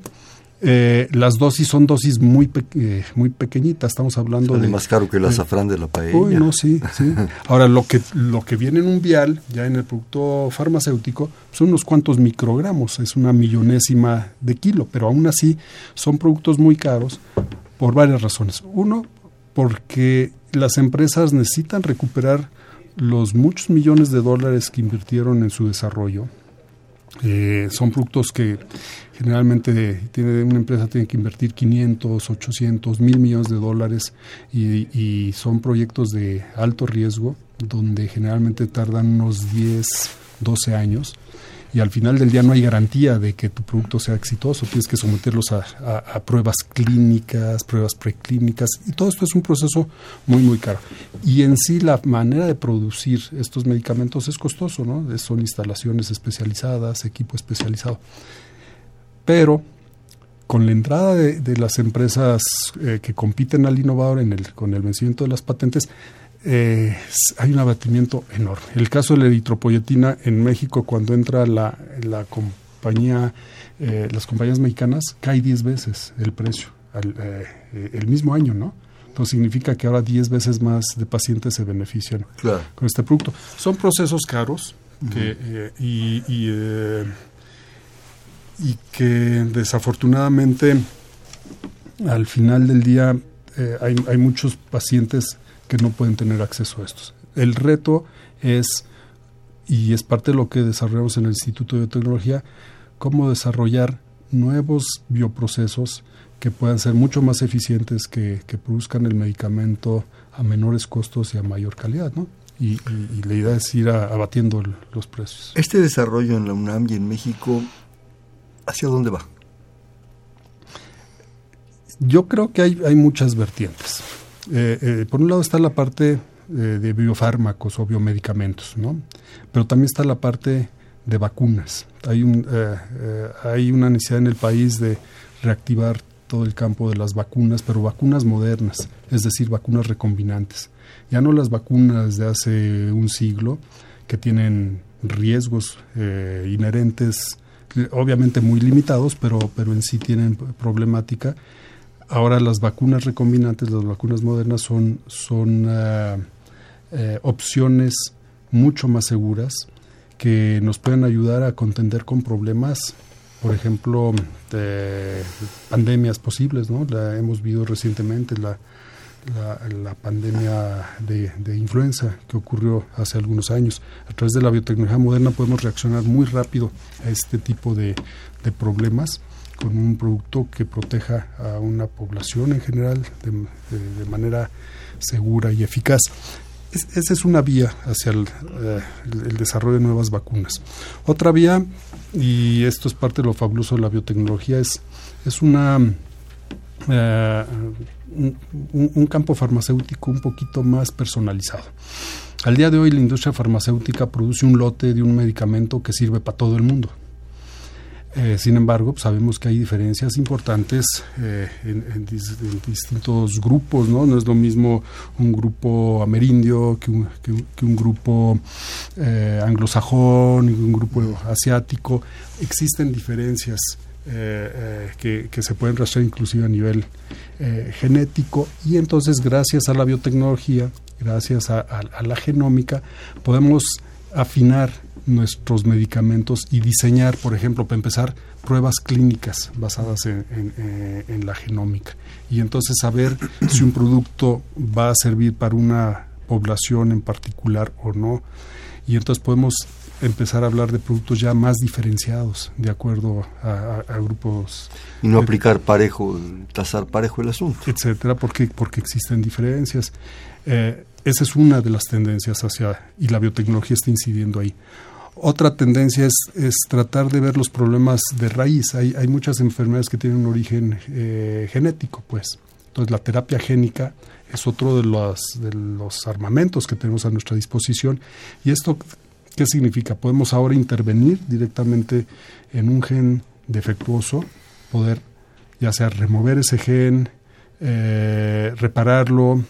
eh, las dosis son dosis muy, pe eh, muy pequeñitas. Estamos hablando Sale de. más caro que el azafrán de la paella. Uy, no, sí, sí. Ahora, lo que, lo que viene en un vial, ya en el producto farmacéutico, son unos cuantos microgramos. Es una millonésima de kilo. Pero aún así, son productos muy caros por varias razones. Uno, porque las empresas necesitan recuperar los muchos millones de dólares que invirtieron en su desarrollo, eh, son productos que generalmente tiene, una empresa tiene que invertir 500, 800, mil millones de dólares y, y, son proyectos de alto riesgo donde generalmente tardan unos 10, 12 años y al final del día no hay garantía de que tu producto sea exitoso. Tienes que someterlos a, pruebas clínicas, pruebas preclínicas y todo esto es un proceso muy, muy caro. Y en sí la manera de producir estos medicamentos es costoso, ¿no? Son instalaciones especializadas, equipo especializado. Pero con la entrada de, las empresas eh, que compiten al innovador en el, con el vencimiento de las patentes, eh, hay un abatimiento enorme. El caso de la eritropoyetina en México, cuando entra la, la compañía, eh, las compañías mexicanas, cae 10 veces el precio, eh, el mismo año, ¿no? Entonces significa que ahora 10 veces más de pacientes se benefician con este producto. Son procesos caros que, y, y, y, que desafortunadamente al final del día hay, hay muchos pacientes que no pueden tener acceso a estos. El reto es, y es parte de lo que desarrollamos en el Instituto de Biotecnología, cómo desarrollar nuevos bioprocesos que puedan ser mucho más eficientes, que, produzcan el medicamento a menores costos y a mayor calidad, ¿no? Y, la idea es ir abatiendo los precios. Este desarrollo en la UNAM y en México, ¿hacia dónde va? Yo creo que hay, hay muchas vertientes. Eh, eh, por un lado está la parte eh, de biofármacos o biomedicamentos, ¿no? Pero también está la parte de vacunas. Hay, un, hay una necesidad en el país de reactivar todo el campo de las vacunas, pero vacunas modernas, es decir, vacunas recombinantes. Ya no las vacunas de hace un siglo que tienen riesgos inherentes, obviamente muy limitados, pero, pero en sí tienen problemática Ahora las vacunas recombinantes, las vacunas modernas son, son eh, opciones mucho más seguras que nos pueden ayudar a contender con problemas, por ejemplo, de pandemias posibles, ¿no? La hemos visto recientemente la, la, pandemia de, influenza que ocurrió hace algunos años. A través de la biotecnología moderna podemos reaccionar muy rápido a este tipo de, de problemas con un producto que proteja a una población en general de, manera segura y eficaz. esa es una vía hacia eh, el, desarrollo de nuevas vacunas. Otra vía, y esto es parte de lo fabuloso de la biotecnología, es, es una eh, un, campo farmacéutico un poquito más personalizado. Al día de hoy la industria farmacéutica produce un lote de un medicamento que sirve para todo el mundo. Eh, sin embargo, sabemos que hay diferencias importantes eh, en, distintos grupos, ¿no? No es lo mismo un grupo amerindio que un, que un, grupo eh, anglosajón, un grupo asiático. Existen diferencias que, se pueden rastrear inclusive a nivel genético y entonces gracias a la biotecnología, gracias a la genómica, podemos afinar nuestros medicamentos y diseñar, por ejemplo, para empezar, pruebas clínicas basadas en, eh, la genómica. Y entonces saber si un producto va a servir para una población en particular o no. Y entonces podemos empezar a hablar de productos ya más diferenciados de acuerdo a, grupos y no aplicar parejo tasar parejo el asunto etcétera porque porque existen diferencias eh, esa es una de las tendencias hacia y la biotecnología está incidiendo ahí otra tendencia es, es, tratar de ver los problemas de raíz. Hay, hay muchas enfermedades que tienen un origen eh, genético, pues. Entonces, la terapia génica es otro de los, de los armamentos que tenemos a nuestra disposición. ¿Y esto qué significa? Podemos ahora intervenir directamente en un gen defectuoso, poder ya sea remover ese gen, eh, repararlo,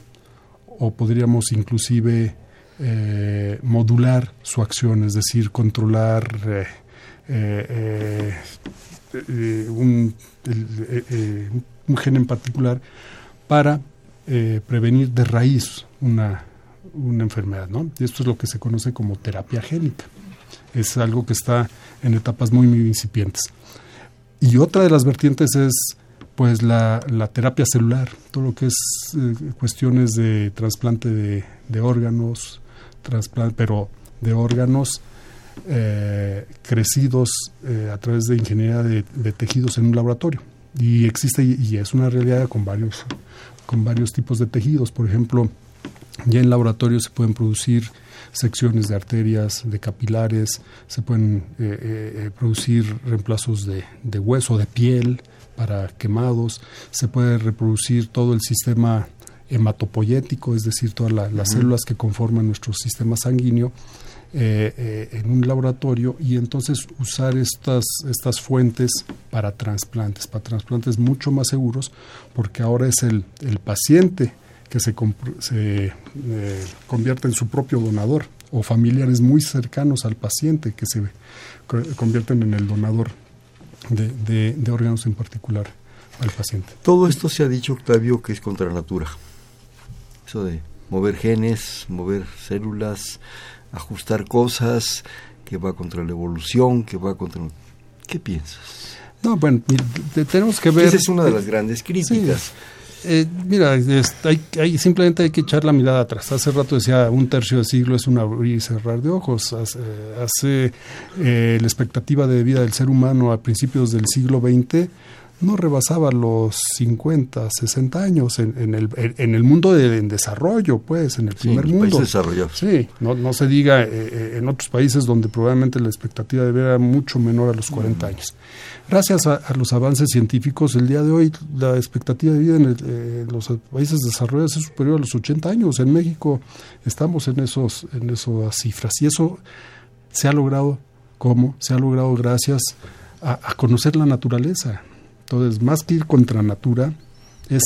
o podríamos inclusive eh, modular su acción, es decir, controlar eh, un, gen en particular para prevenir de raíz una, una enfermedad. ¿no? Y esto es lo que se conoce como terapia génica. Es algo que está en etapas muy, muy incipientes. Y otra de las vertientes es pues la, la terapia celular, todo lo que es cuestiones de trasplante de, de órganos, trasplante, pero de órganos eh, crecidos eh, a través de ingeniería de, tejidos en un laboratorio. Y existe y es una realidad con varios, con varios tipos de tejidos. Por ejemplo, ya en laboratorio se pueden producir secciones de arterias, de capilares, se pueden eh, producir reemplazos de, de, hueso, de piel para quemados, se puede reproducir todo el sistema hematopoyético, es decir, todas las células que conforman nuestro sistema sanguíneo eh, eh, en un laboratorio y entonces usar estas, estas fuentes para trasplantes, para trasplantes mucho más seguros, porque ahora es el, el paciente que se, se eh, convierte en su propio donador o familiares muy cercanos al paciente que se convierten en el donador de, de órganos en particular al paciente. Todo esto se ha dicho, Octavio, que es contra la natura. Eso de mover genes, mover células, ajustar cosas, que va contra la evolución, que va contra... ¿Qué piensas? No, bueno, tenemos que ver... Esa es una de las grandes críticas. Eh, mira, hay, simplemente hay que echar la mirada atrás. Hace rato decía, un tercio de siglo es un abrir y cerrar de ojos. Hace, eh, la expectativa de vida del ser humano a principios del siglo XX no rebasaba los 50, 60 años en, en, el, en el mundo de, en desarrollo, pues, en el primer mundo. Sí, no, no se diga eh, eh, en otros países donde probablemente la expectativa de vida era mucho menor a los 40 años. Gracias a, los avances científicos, el día de hoy la expectativa de vida en, eh, los países desarrollados es superior a los 80 años. En México estamos en, esos, en esas cifras y eso se ha logrado, ¿cómo? Se ha logrado gracias a conocer la naturaleza entonces, más que ir contra natura, es,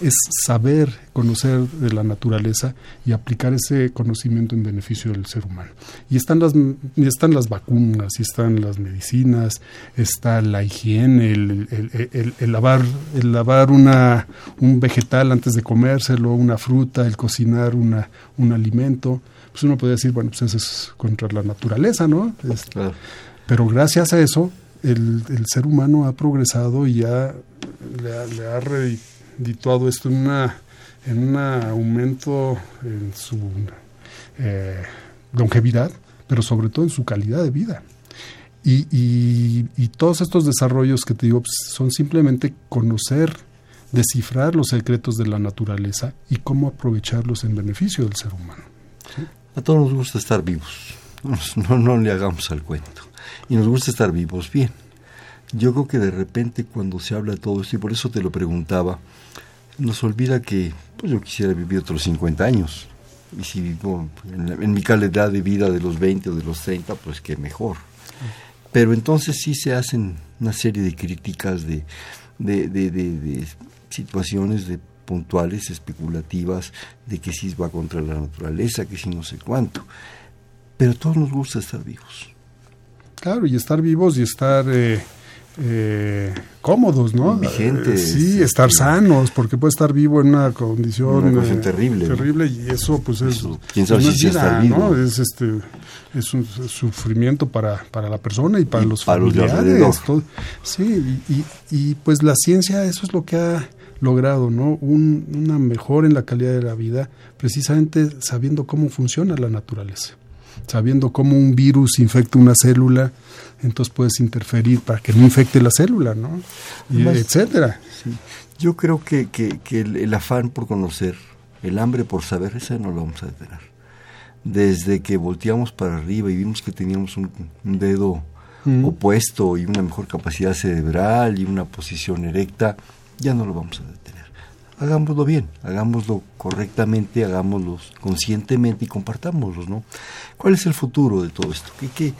es saber conocer de la naturaleza y aplicar ese conocimiento en beneficio del ser humano. Y están las, están las vacunas, y están las medicinas, está la higiene, el, el, lavar, el lavar una, un vegetal antes de comérselo, una fruta, el cocinar una, un alimento. Pues uno podría decir, bueno, pues eso es contra la naturaleza, ¿no? Pero gracias a eso el, el, ser humano ha progresado y ya le ha, le ha redituado esto en una en un aumento en su eh, longevidad, pero sobre todo en su calidad de vida. Y, y, todos estos desarrollos que te digo pues, son simplemente conocer, descifrar los secretos de la naturaleza y cómo aprovecharlos en beneficio del ser humano. A todos nos gusta estar vivos, no, no le hagamos al cuento y nos gusta estar vivos bien. Yo creo que de repente cuando se habla de todo esto, y por eso te lo preguntaba, nos olvida que pues yo quisiera vivir otros 50 años. Y si vivo en, mi calidad de vida de los 20 o de los 30, pues qué mejor. Pero entonces sí se hacen una serie de críticas de, de, de, de situaciones de puntuales, especulativas, de que si va contra la naturaleza, que si no sé cuánto. Pero a todos nos gusta estar vivos. Claro, y estar vivos y estar eh, eh, cómodos, ¿no? Vigentes. sí, estar sanos, porque puede estar vivo en una condición eh, terrible. Terrible, y eso, pues es. ¿Quién sabe si vida, ¿no? Es, este, es un sufrimiento para, para la persona y para los familiares. sí, y, y, pues la ciencia, eso es lo que ha logrado, ¿no? Un, una mejora en la calidad de la vida, precisamente sabiendo cómo funciona la naturaleza sabiendo cómo un virus infecta una célula, entonces puedes interferir para que no infecte la célula, ¿no? Y etcétera. Yo creo que, que, el, afán por conocer, el hambre por saber, esa no lo vamos a detener. Desde que volteamos para arriba y vimos que teníamos un, dedo mm. opuesto y una mejor capacidad cerebral y una posición erecta, ya no lo vamos a detener hagámoslo bien, hagámoslo correctamente, hagámoslo conscientemente y compartámoslo, ¿no? ¿Cuál es el futuro de todo esto? ¿Qué, qué?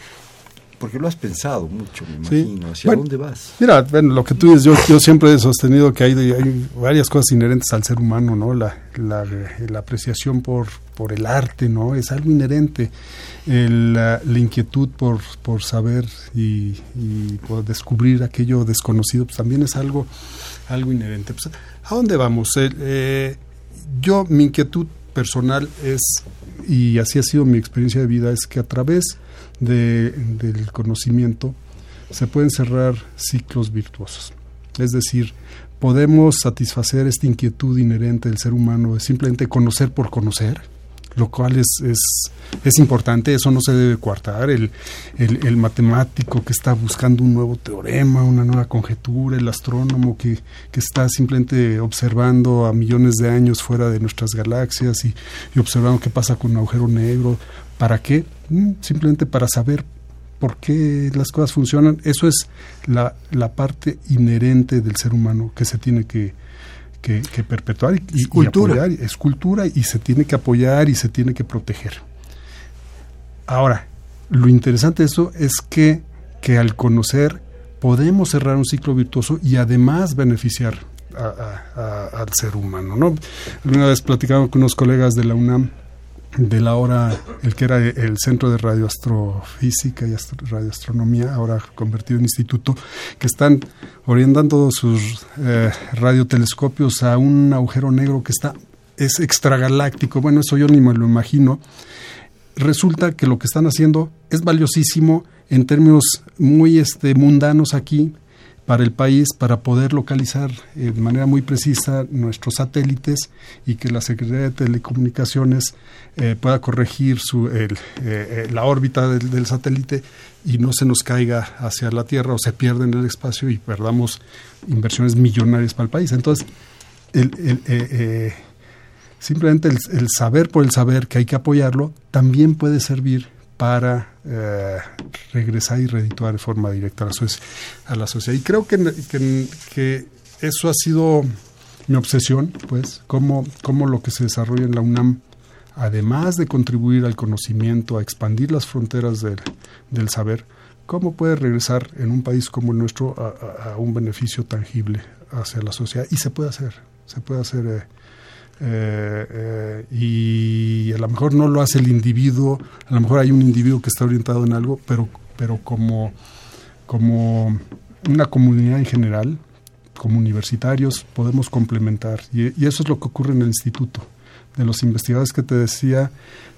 Porque lo has pensado mucho, me imagino. ¿Hacia dónde vas? Mira, bueno, lo que tú dices, yo, yo siempre he sostenido que hay, hay varias cosas inherentes al ser humano, ¿no? La, la, la apreciación por, por el arte, ¿no? Es algo inherente. la, inquietud por, por saber y, por descubrir aquello desconocido, pues también es algo, algo inherente. Pues, ¿A dónde vamos? Eh, yo, mi inquietud personal es, y así ha sido mi experiencia de vida, es que a través de, del conocimiento se pueden cerrar ciclos virtuosos. Es decir, podemos satisfacer esta inquietud inherente del ser humano de simplemente conocer por conocer, lo cual es, es, es importante, eso no se debe coartar. El, el, matemático que está buscando un nuevo teorema, una nueva conjetura, el astrónomo que, que, está simplemente observando a millones de años fuera de nuestras galaxias y, y observando qué pasa con un agujero negro. ¿Para qué? Mm, simplemente para saber por qué las cosas funcionan. Eso es la, la parte inherente del ser humano que se tiene que, que, perpetuar y, es cultura. Es cultura y se tiene que apoyar y se tiene que proteger. Ahora, lo interesante de eso es que, que al conocer podemos cerrar un ciclo virtuoso y además beneficiar al ser humano. ¿no? Una vez platicaba con unos colegas de la UNAM de la hora, el que era el Centro de Radioastrofísica y Radioastronomía, ahora convertido en instituto, que están orientando sus eh, radiotelescopios a un agujero negro que está es extragaláctico. Bueno, eso yo ni me lo imagino. Resulta que lo que están haciendo es valiosísimo en términos muy este, mundanos aquí, para el país para poder localizar eh, de manera muy precisa nuestros satélites y que la Secretaría de Telecomunicaciones eh, pueda corregir su, eh, la órbita del, satélite y no se nos caiga hacia la Tierra o se pierda en el espacio y perdamos inversiones millonarias para el país. Entonces, simplemente el saber por el saber que hay que apoyarlo también puede servir para eh, regresar y redituar de forma directa a la, sociedad. Y creo que, que, eso ha sido mi obsesión, pues, cómo, cómo lo que se desarrolla en la UNAM, además de contribuir al conocimiento, a expandir las fronteras del, del saber, cómo puede regresar en un país como el nuestro a, un beneficio tangible hacia la sociedad. Y se puede hacer, se puede hacer. Eh, eh, eh, y a lo mejor no lo hace el individuo, a lo mejor hay un individuo que está orientado en algo, pero, pero como, como una comunidad en general, como universitarios, podemos complementar. Y, eso es lo que ocurre en el instituto. De los investigadores que te decía,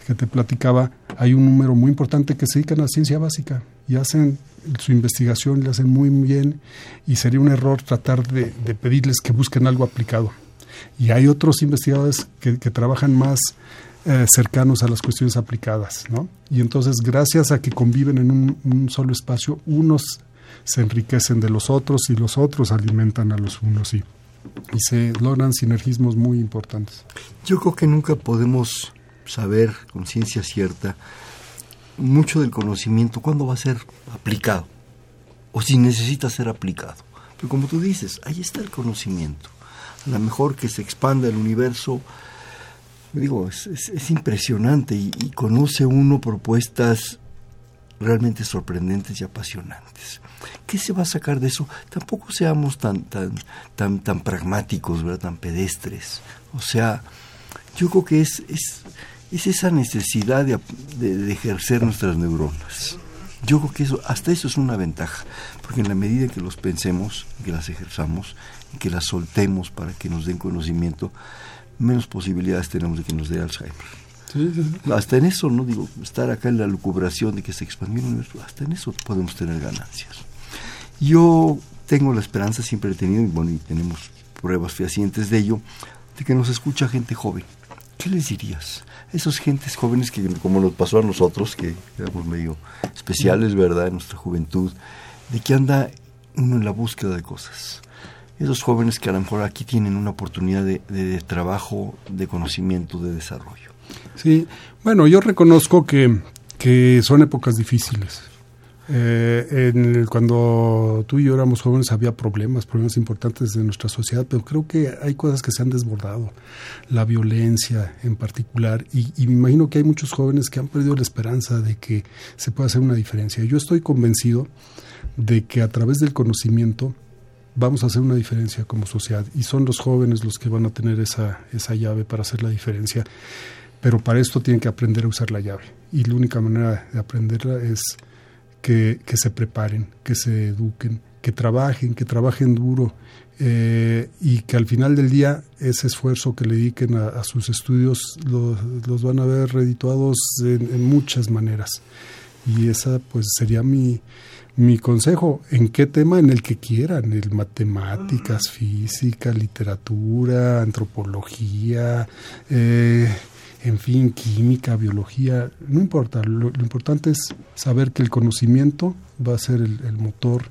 que te platicaba, hay un número muy importante que se dedican a ciencia básica y hacen su investigación, le hacen muy bien y sería un error tratar de pedirles que busquen algo aplicado y hay otros investigadores que, trabajan más eh, cercanos a las cuestiones aplicadas, ¿no? Y entonces, gracias a que conviven en un, solo espacio, unos se enriquecen de los otros y los otros alimentan a los unos y, y se logran sinergismos muy importantes. Yo creo que nunca podemos saber con ciencia cierta mucho del conocimiento cuándo va a ser aplicado o si necesita ser aplicado. Pero como tú dices, ahí está el conocimiento a lo mejor que se expanda el universo. Digo, es, impresionante y, conoce uno propuestas realmente sorprendentes y apasionantes. ¿Qué se va a sacar de eso? Tampoco seamos tan, tan, tan, tan pragmáticos, ¿verdad? tan pedestres. O sea, yo creo que es, es, es esa necesidad de, de, ejercer nuestras neuronas. Yo creo que eso, hasta eso es una ventaja, porque en la medida que los pensemos, que las ejerzamos, que las soltemos para que nos den conocimiento, menos posibilidades tenemos de que nos dé Alzheimer. Hasta en eso, no digo, estar acá en la lucubración de que se expandió el universo, hasta en eso podemos tener ganancias. Yo tengo la esperanza, siempre he tenido, y bueno, y tenemos pruebas fehacientes de ello, de que nos escucha gente joven. ¿Qué les dirías? Esos gentes jóvenes que, como nos pasó a nosotros, que éramos medio especiales, ¿verdad?, en nuestra juventud, de que anda uno en la búsqueda de cosas esos jóvenes que a lo mejor aquí tienen una oportunidad de, trabajo, de conocimiento, de desarrollo. Sí, bueno, yo reconozco que, que son épocas difíciles. Eh, en cuando tú y yo éramos jóvenes había problemas, problemas importantes de nuestra sociedad, pero creo que hay cosas que se han desbordado, la violencia en particular, y, y, me imagino que hay muchos jóvenes que han perdido la esperanza de que se pueda hacer una diferencia. Yo estoy convencido de que a través del conocimiento vamos a hacer una diferencia como sociedad y son los jóvenes los que van a tener esa, esa llave para hacer la diferencia. Pero para esto tienen que aprender a usar la llave y la única manera de aprenderla es que, se preparen, que se eduquen, que trabajen, que trabajen duro eh, y que al final del día ese esfuerzo que le dediquen a, sus estudios los, van a ver redituados en muchas maneras. Y esa pues sería mi, mi consejo, ¿en qué tema? En el que quieran, en matemáticas, física, literatura, antropología, eh, en fin, química, biología, no importa, lo, importante es saber que el conocimiento va a ser el, motor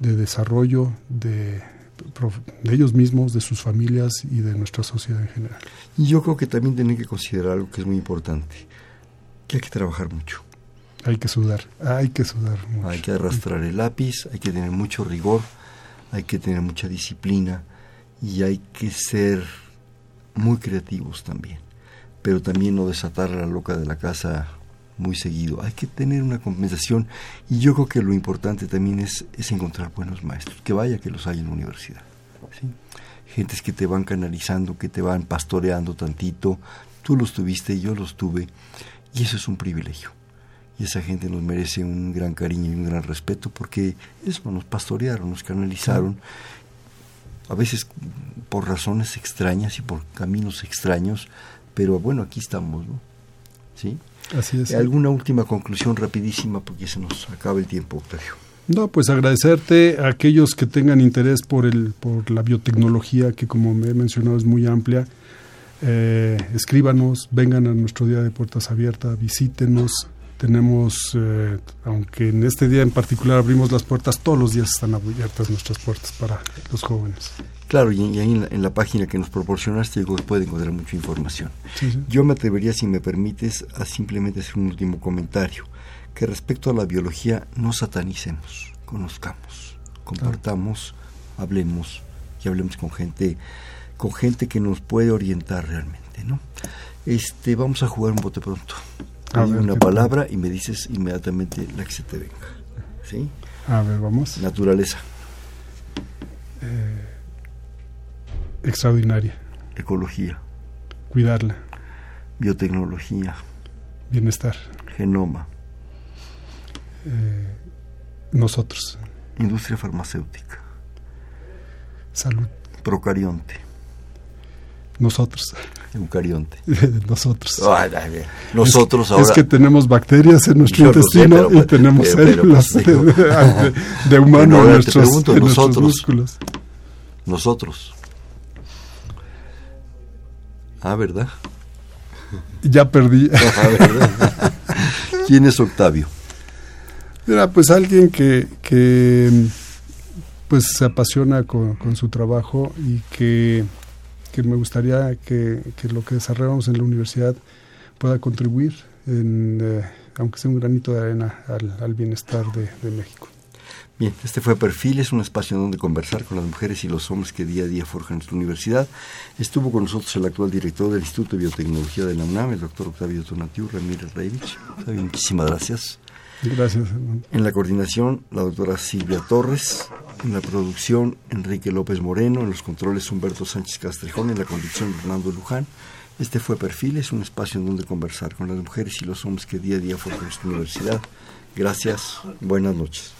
de desarrollo de, de, ellos mismos, de sus familias y de nuestra sociedad en general. Y yo creo que también tienen que considerar algo que es muy importante, que hay que trabajar mucho. Hay que sudar, hay que sudar mucho. Hay que arrastrar el lápiz, hay que tener mucho rigor, hay que tener mucha disciplina y hay que ser muy creativos también pero también no desatar a la loca de la casa muy seguido. Hay que tener una compensación y yo creo que lo importante también es, es encontrar buenos maestros, que vaya que los hay en la universidad. ¿sí? Gentes que te van canalizando, que te van pastoreando tantito. Tú los tuviste, yo los tuve y eso es un privilegio. Y esa gente nos merece un gran cariño y un gran respeto porque eso nos pastorearon, nos canalizaron. A veces por razones extrañas y por caminos extraños, pero bueno, aquí estamos, ¿no? ¿Sí? Así es. ¿Alguna última conclusión rapidísima porque se nos acaba el tiempo, Octavio? No, pues agradecerte a aquellos que tengan interés por, el, por la biotecnología, que como me he mencionado es muy amplia. Eh, escríbanos, vengan a nuestro día de puertas abiertas, visítenos, tenemos, eh, aunque en este día en particular abrimos las puertas, todos los días están abiertas nuestras puertas para los jóvenes. Claro, y, ahí en la, página que nos proporcionaste puede encontrar mucha información. Yo me atrevería, si me permites, a simplemente hacer un último comentario, que respecto a la biología no satanicemos, conozcamos, compartamos, hablemos y hablemos con gente, con gente que nos puede orientar realmente, ¿no? Este, vamos a jugar un bote pronto una palabra y me dices inmediatamente la que se te venga. ¿Sí? A ver, vamos. Naturaleza. Eh, extraordinaria. Ecología. Cuidarla. Biotecnología. Bienestar. Genoma. Eh, nosotros. Industria farmacéutica. Salud. Procarionte. Nosotros. Eucarionte. Nosotros. nosotros es, que tenemos bacterias en nuestro intestino y tenemos células de, humano en, nuestros, nosotros, músculos. Nosotros. Ah, ¿verdad? Ya perdí. Ah, ¿Quién es Octavio? Era pues alguien que, que pues se apasiona con, con su trabajo y que que me gustaría que, lo que desarrollamos en la universidad pueda contribuir, en, eh, aunque sea un granito de arena, al, bienestar de, México. Bien, este fue Perfil, es un espacio donde conversar con las mujeres y los hombres que día a día forjan nuestra universidad. Estuvo con nosotros el actual director del Instituto de Biotecnología de la UNAM, el doctor Octavio Tonatiu Ramírez Reivich. muchísimas gracias. Gracias. En la coordinación, la doctora Silvia Torres. En la producción, Enrique López Moreno. En los controles, Humberto Sánchez Castrejón. En la conducción, Fernando Luján. Este fue Perfiles, un espacio en donde conversar con las mujeres y los hombres que día a día forman esta universidad. Gracias. Buenas noches.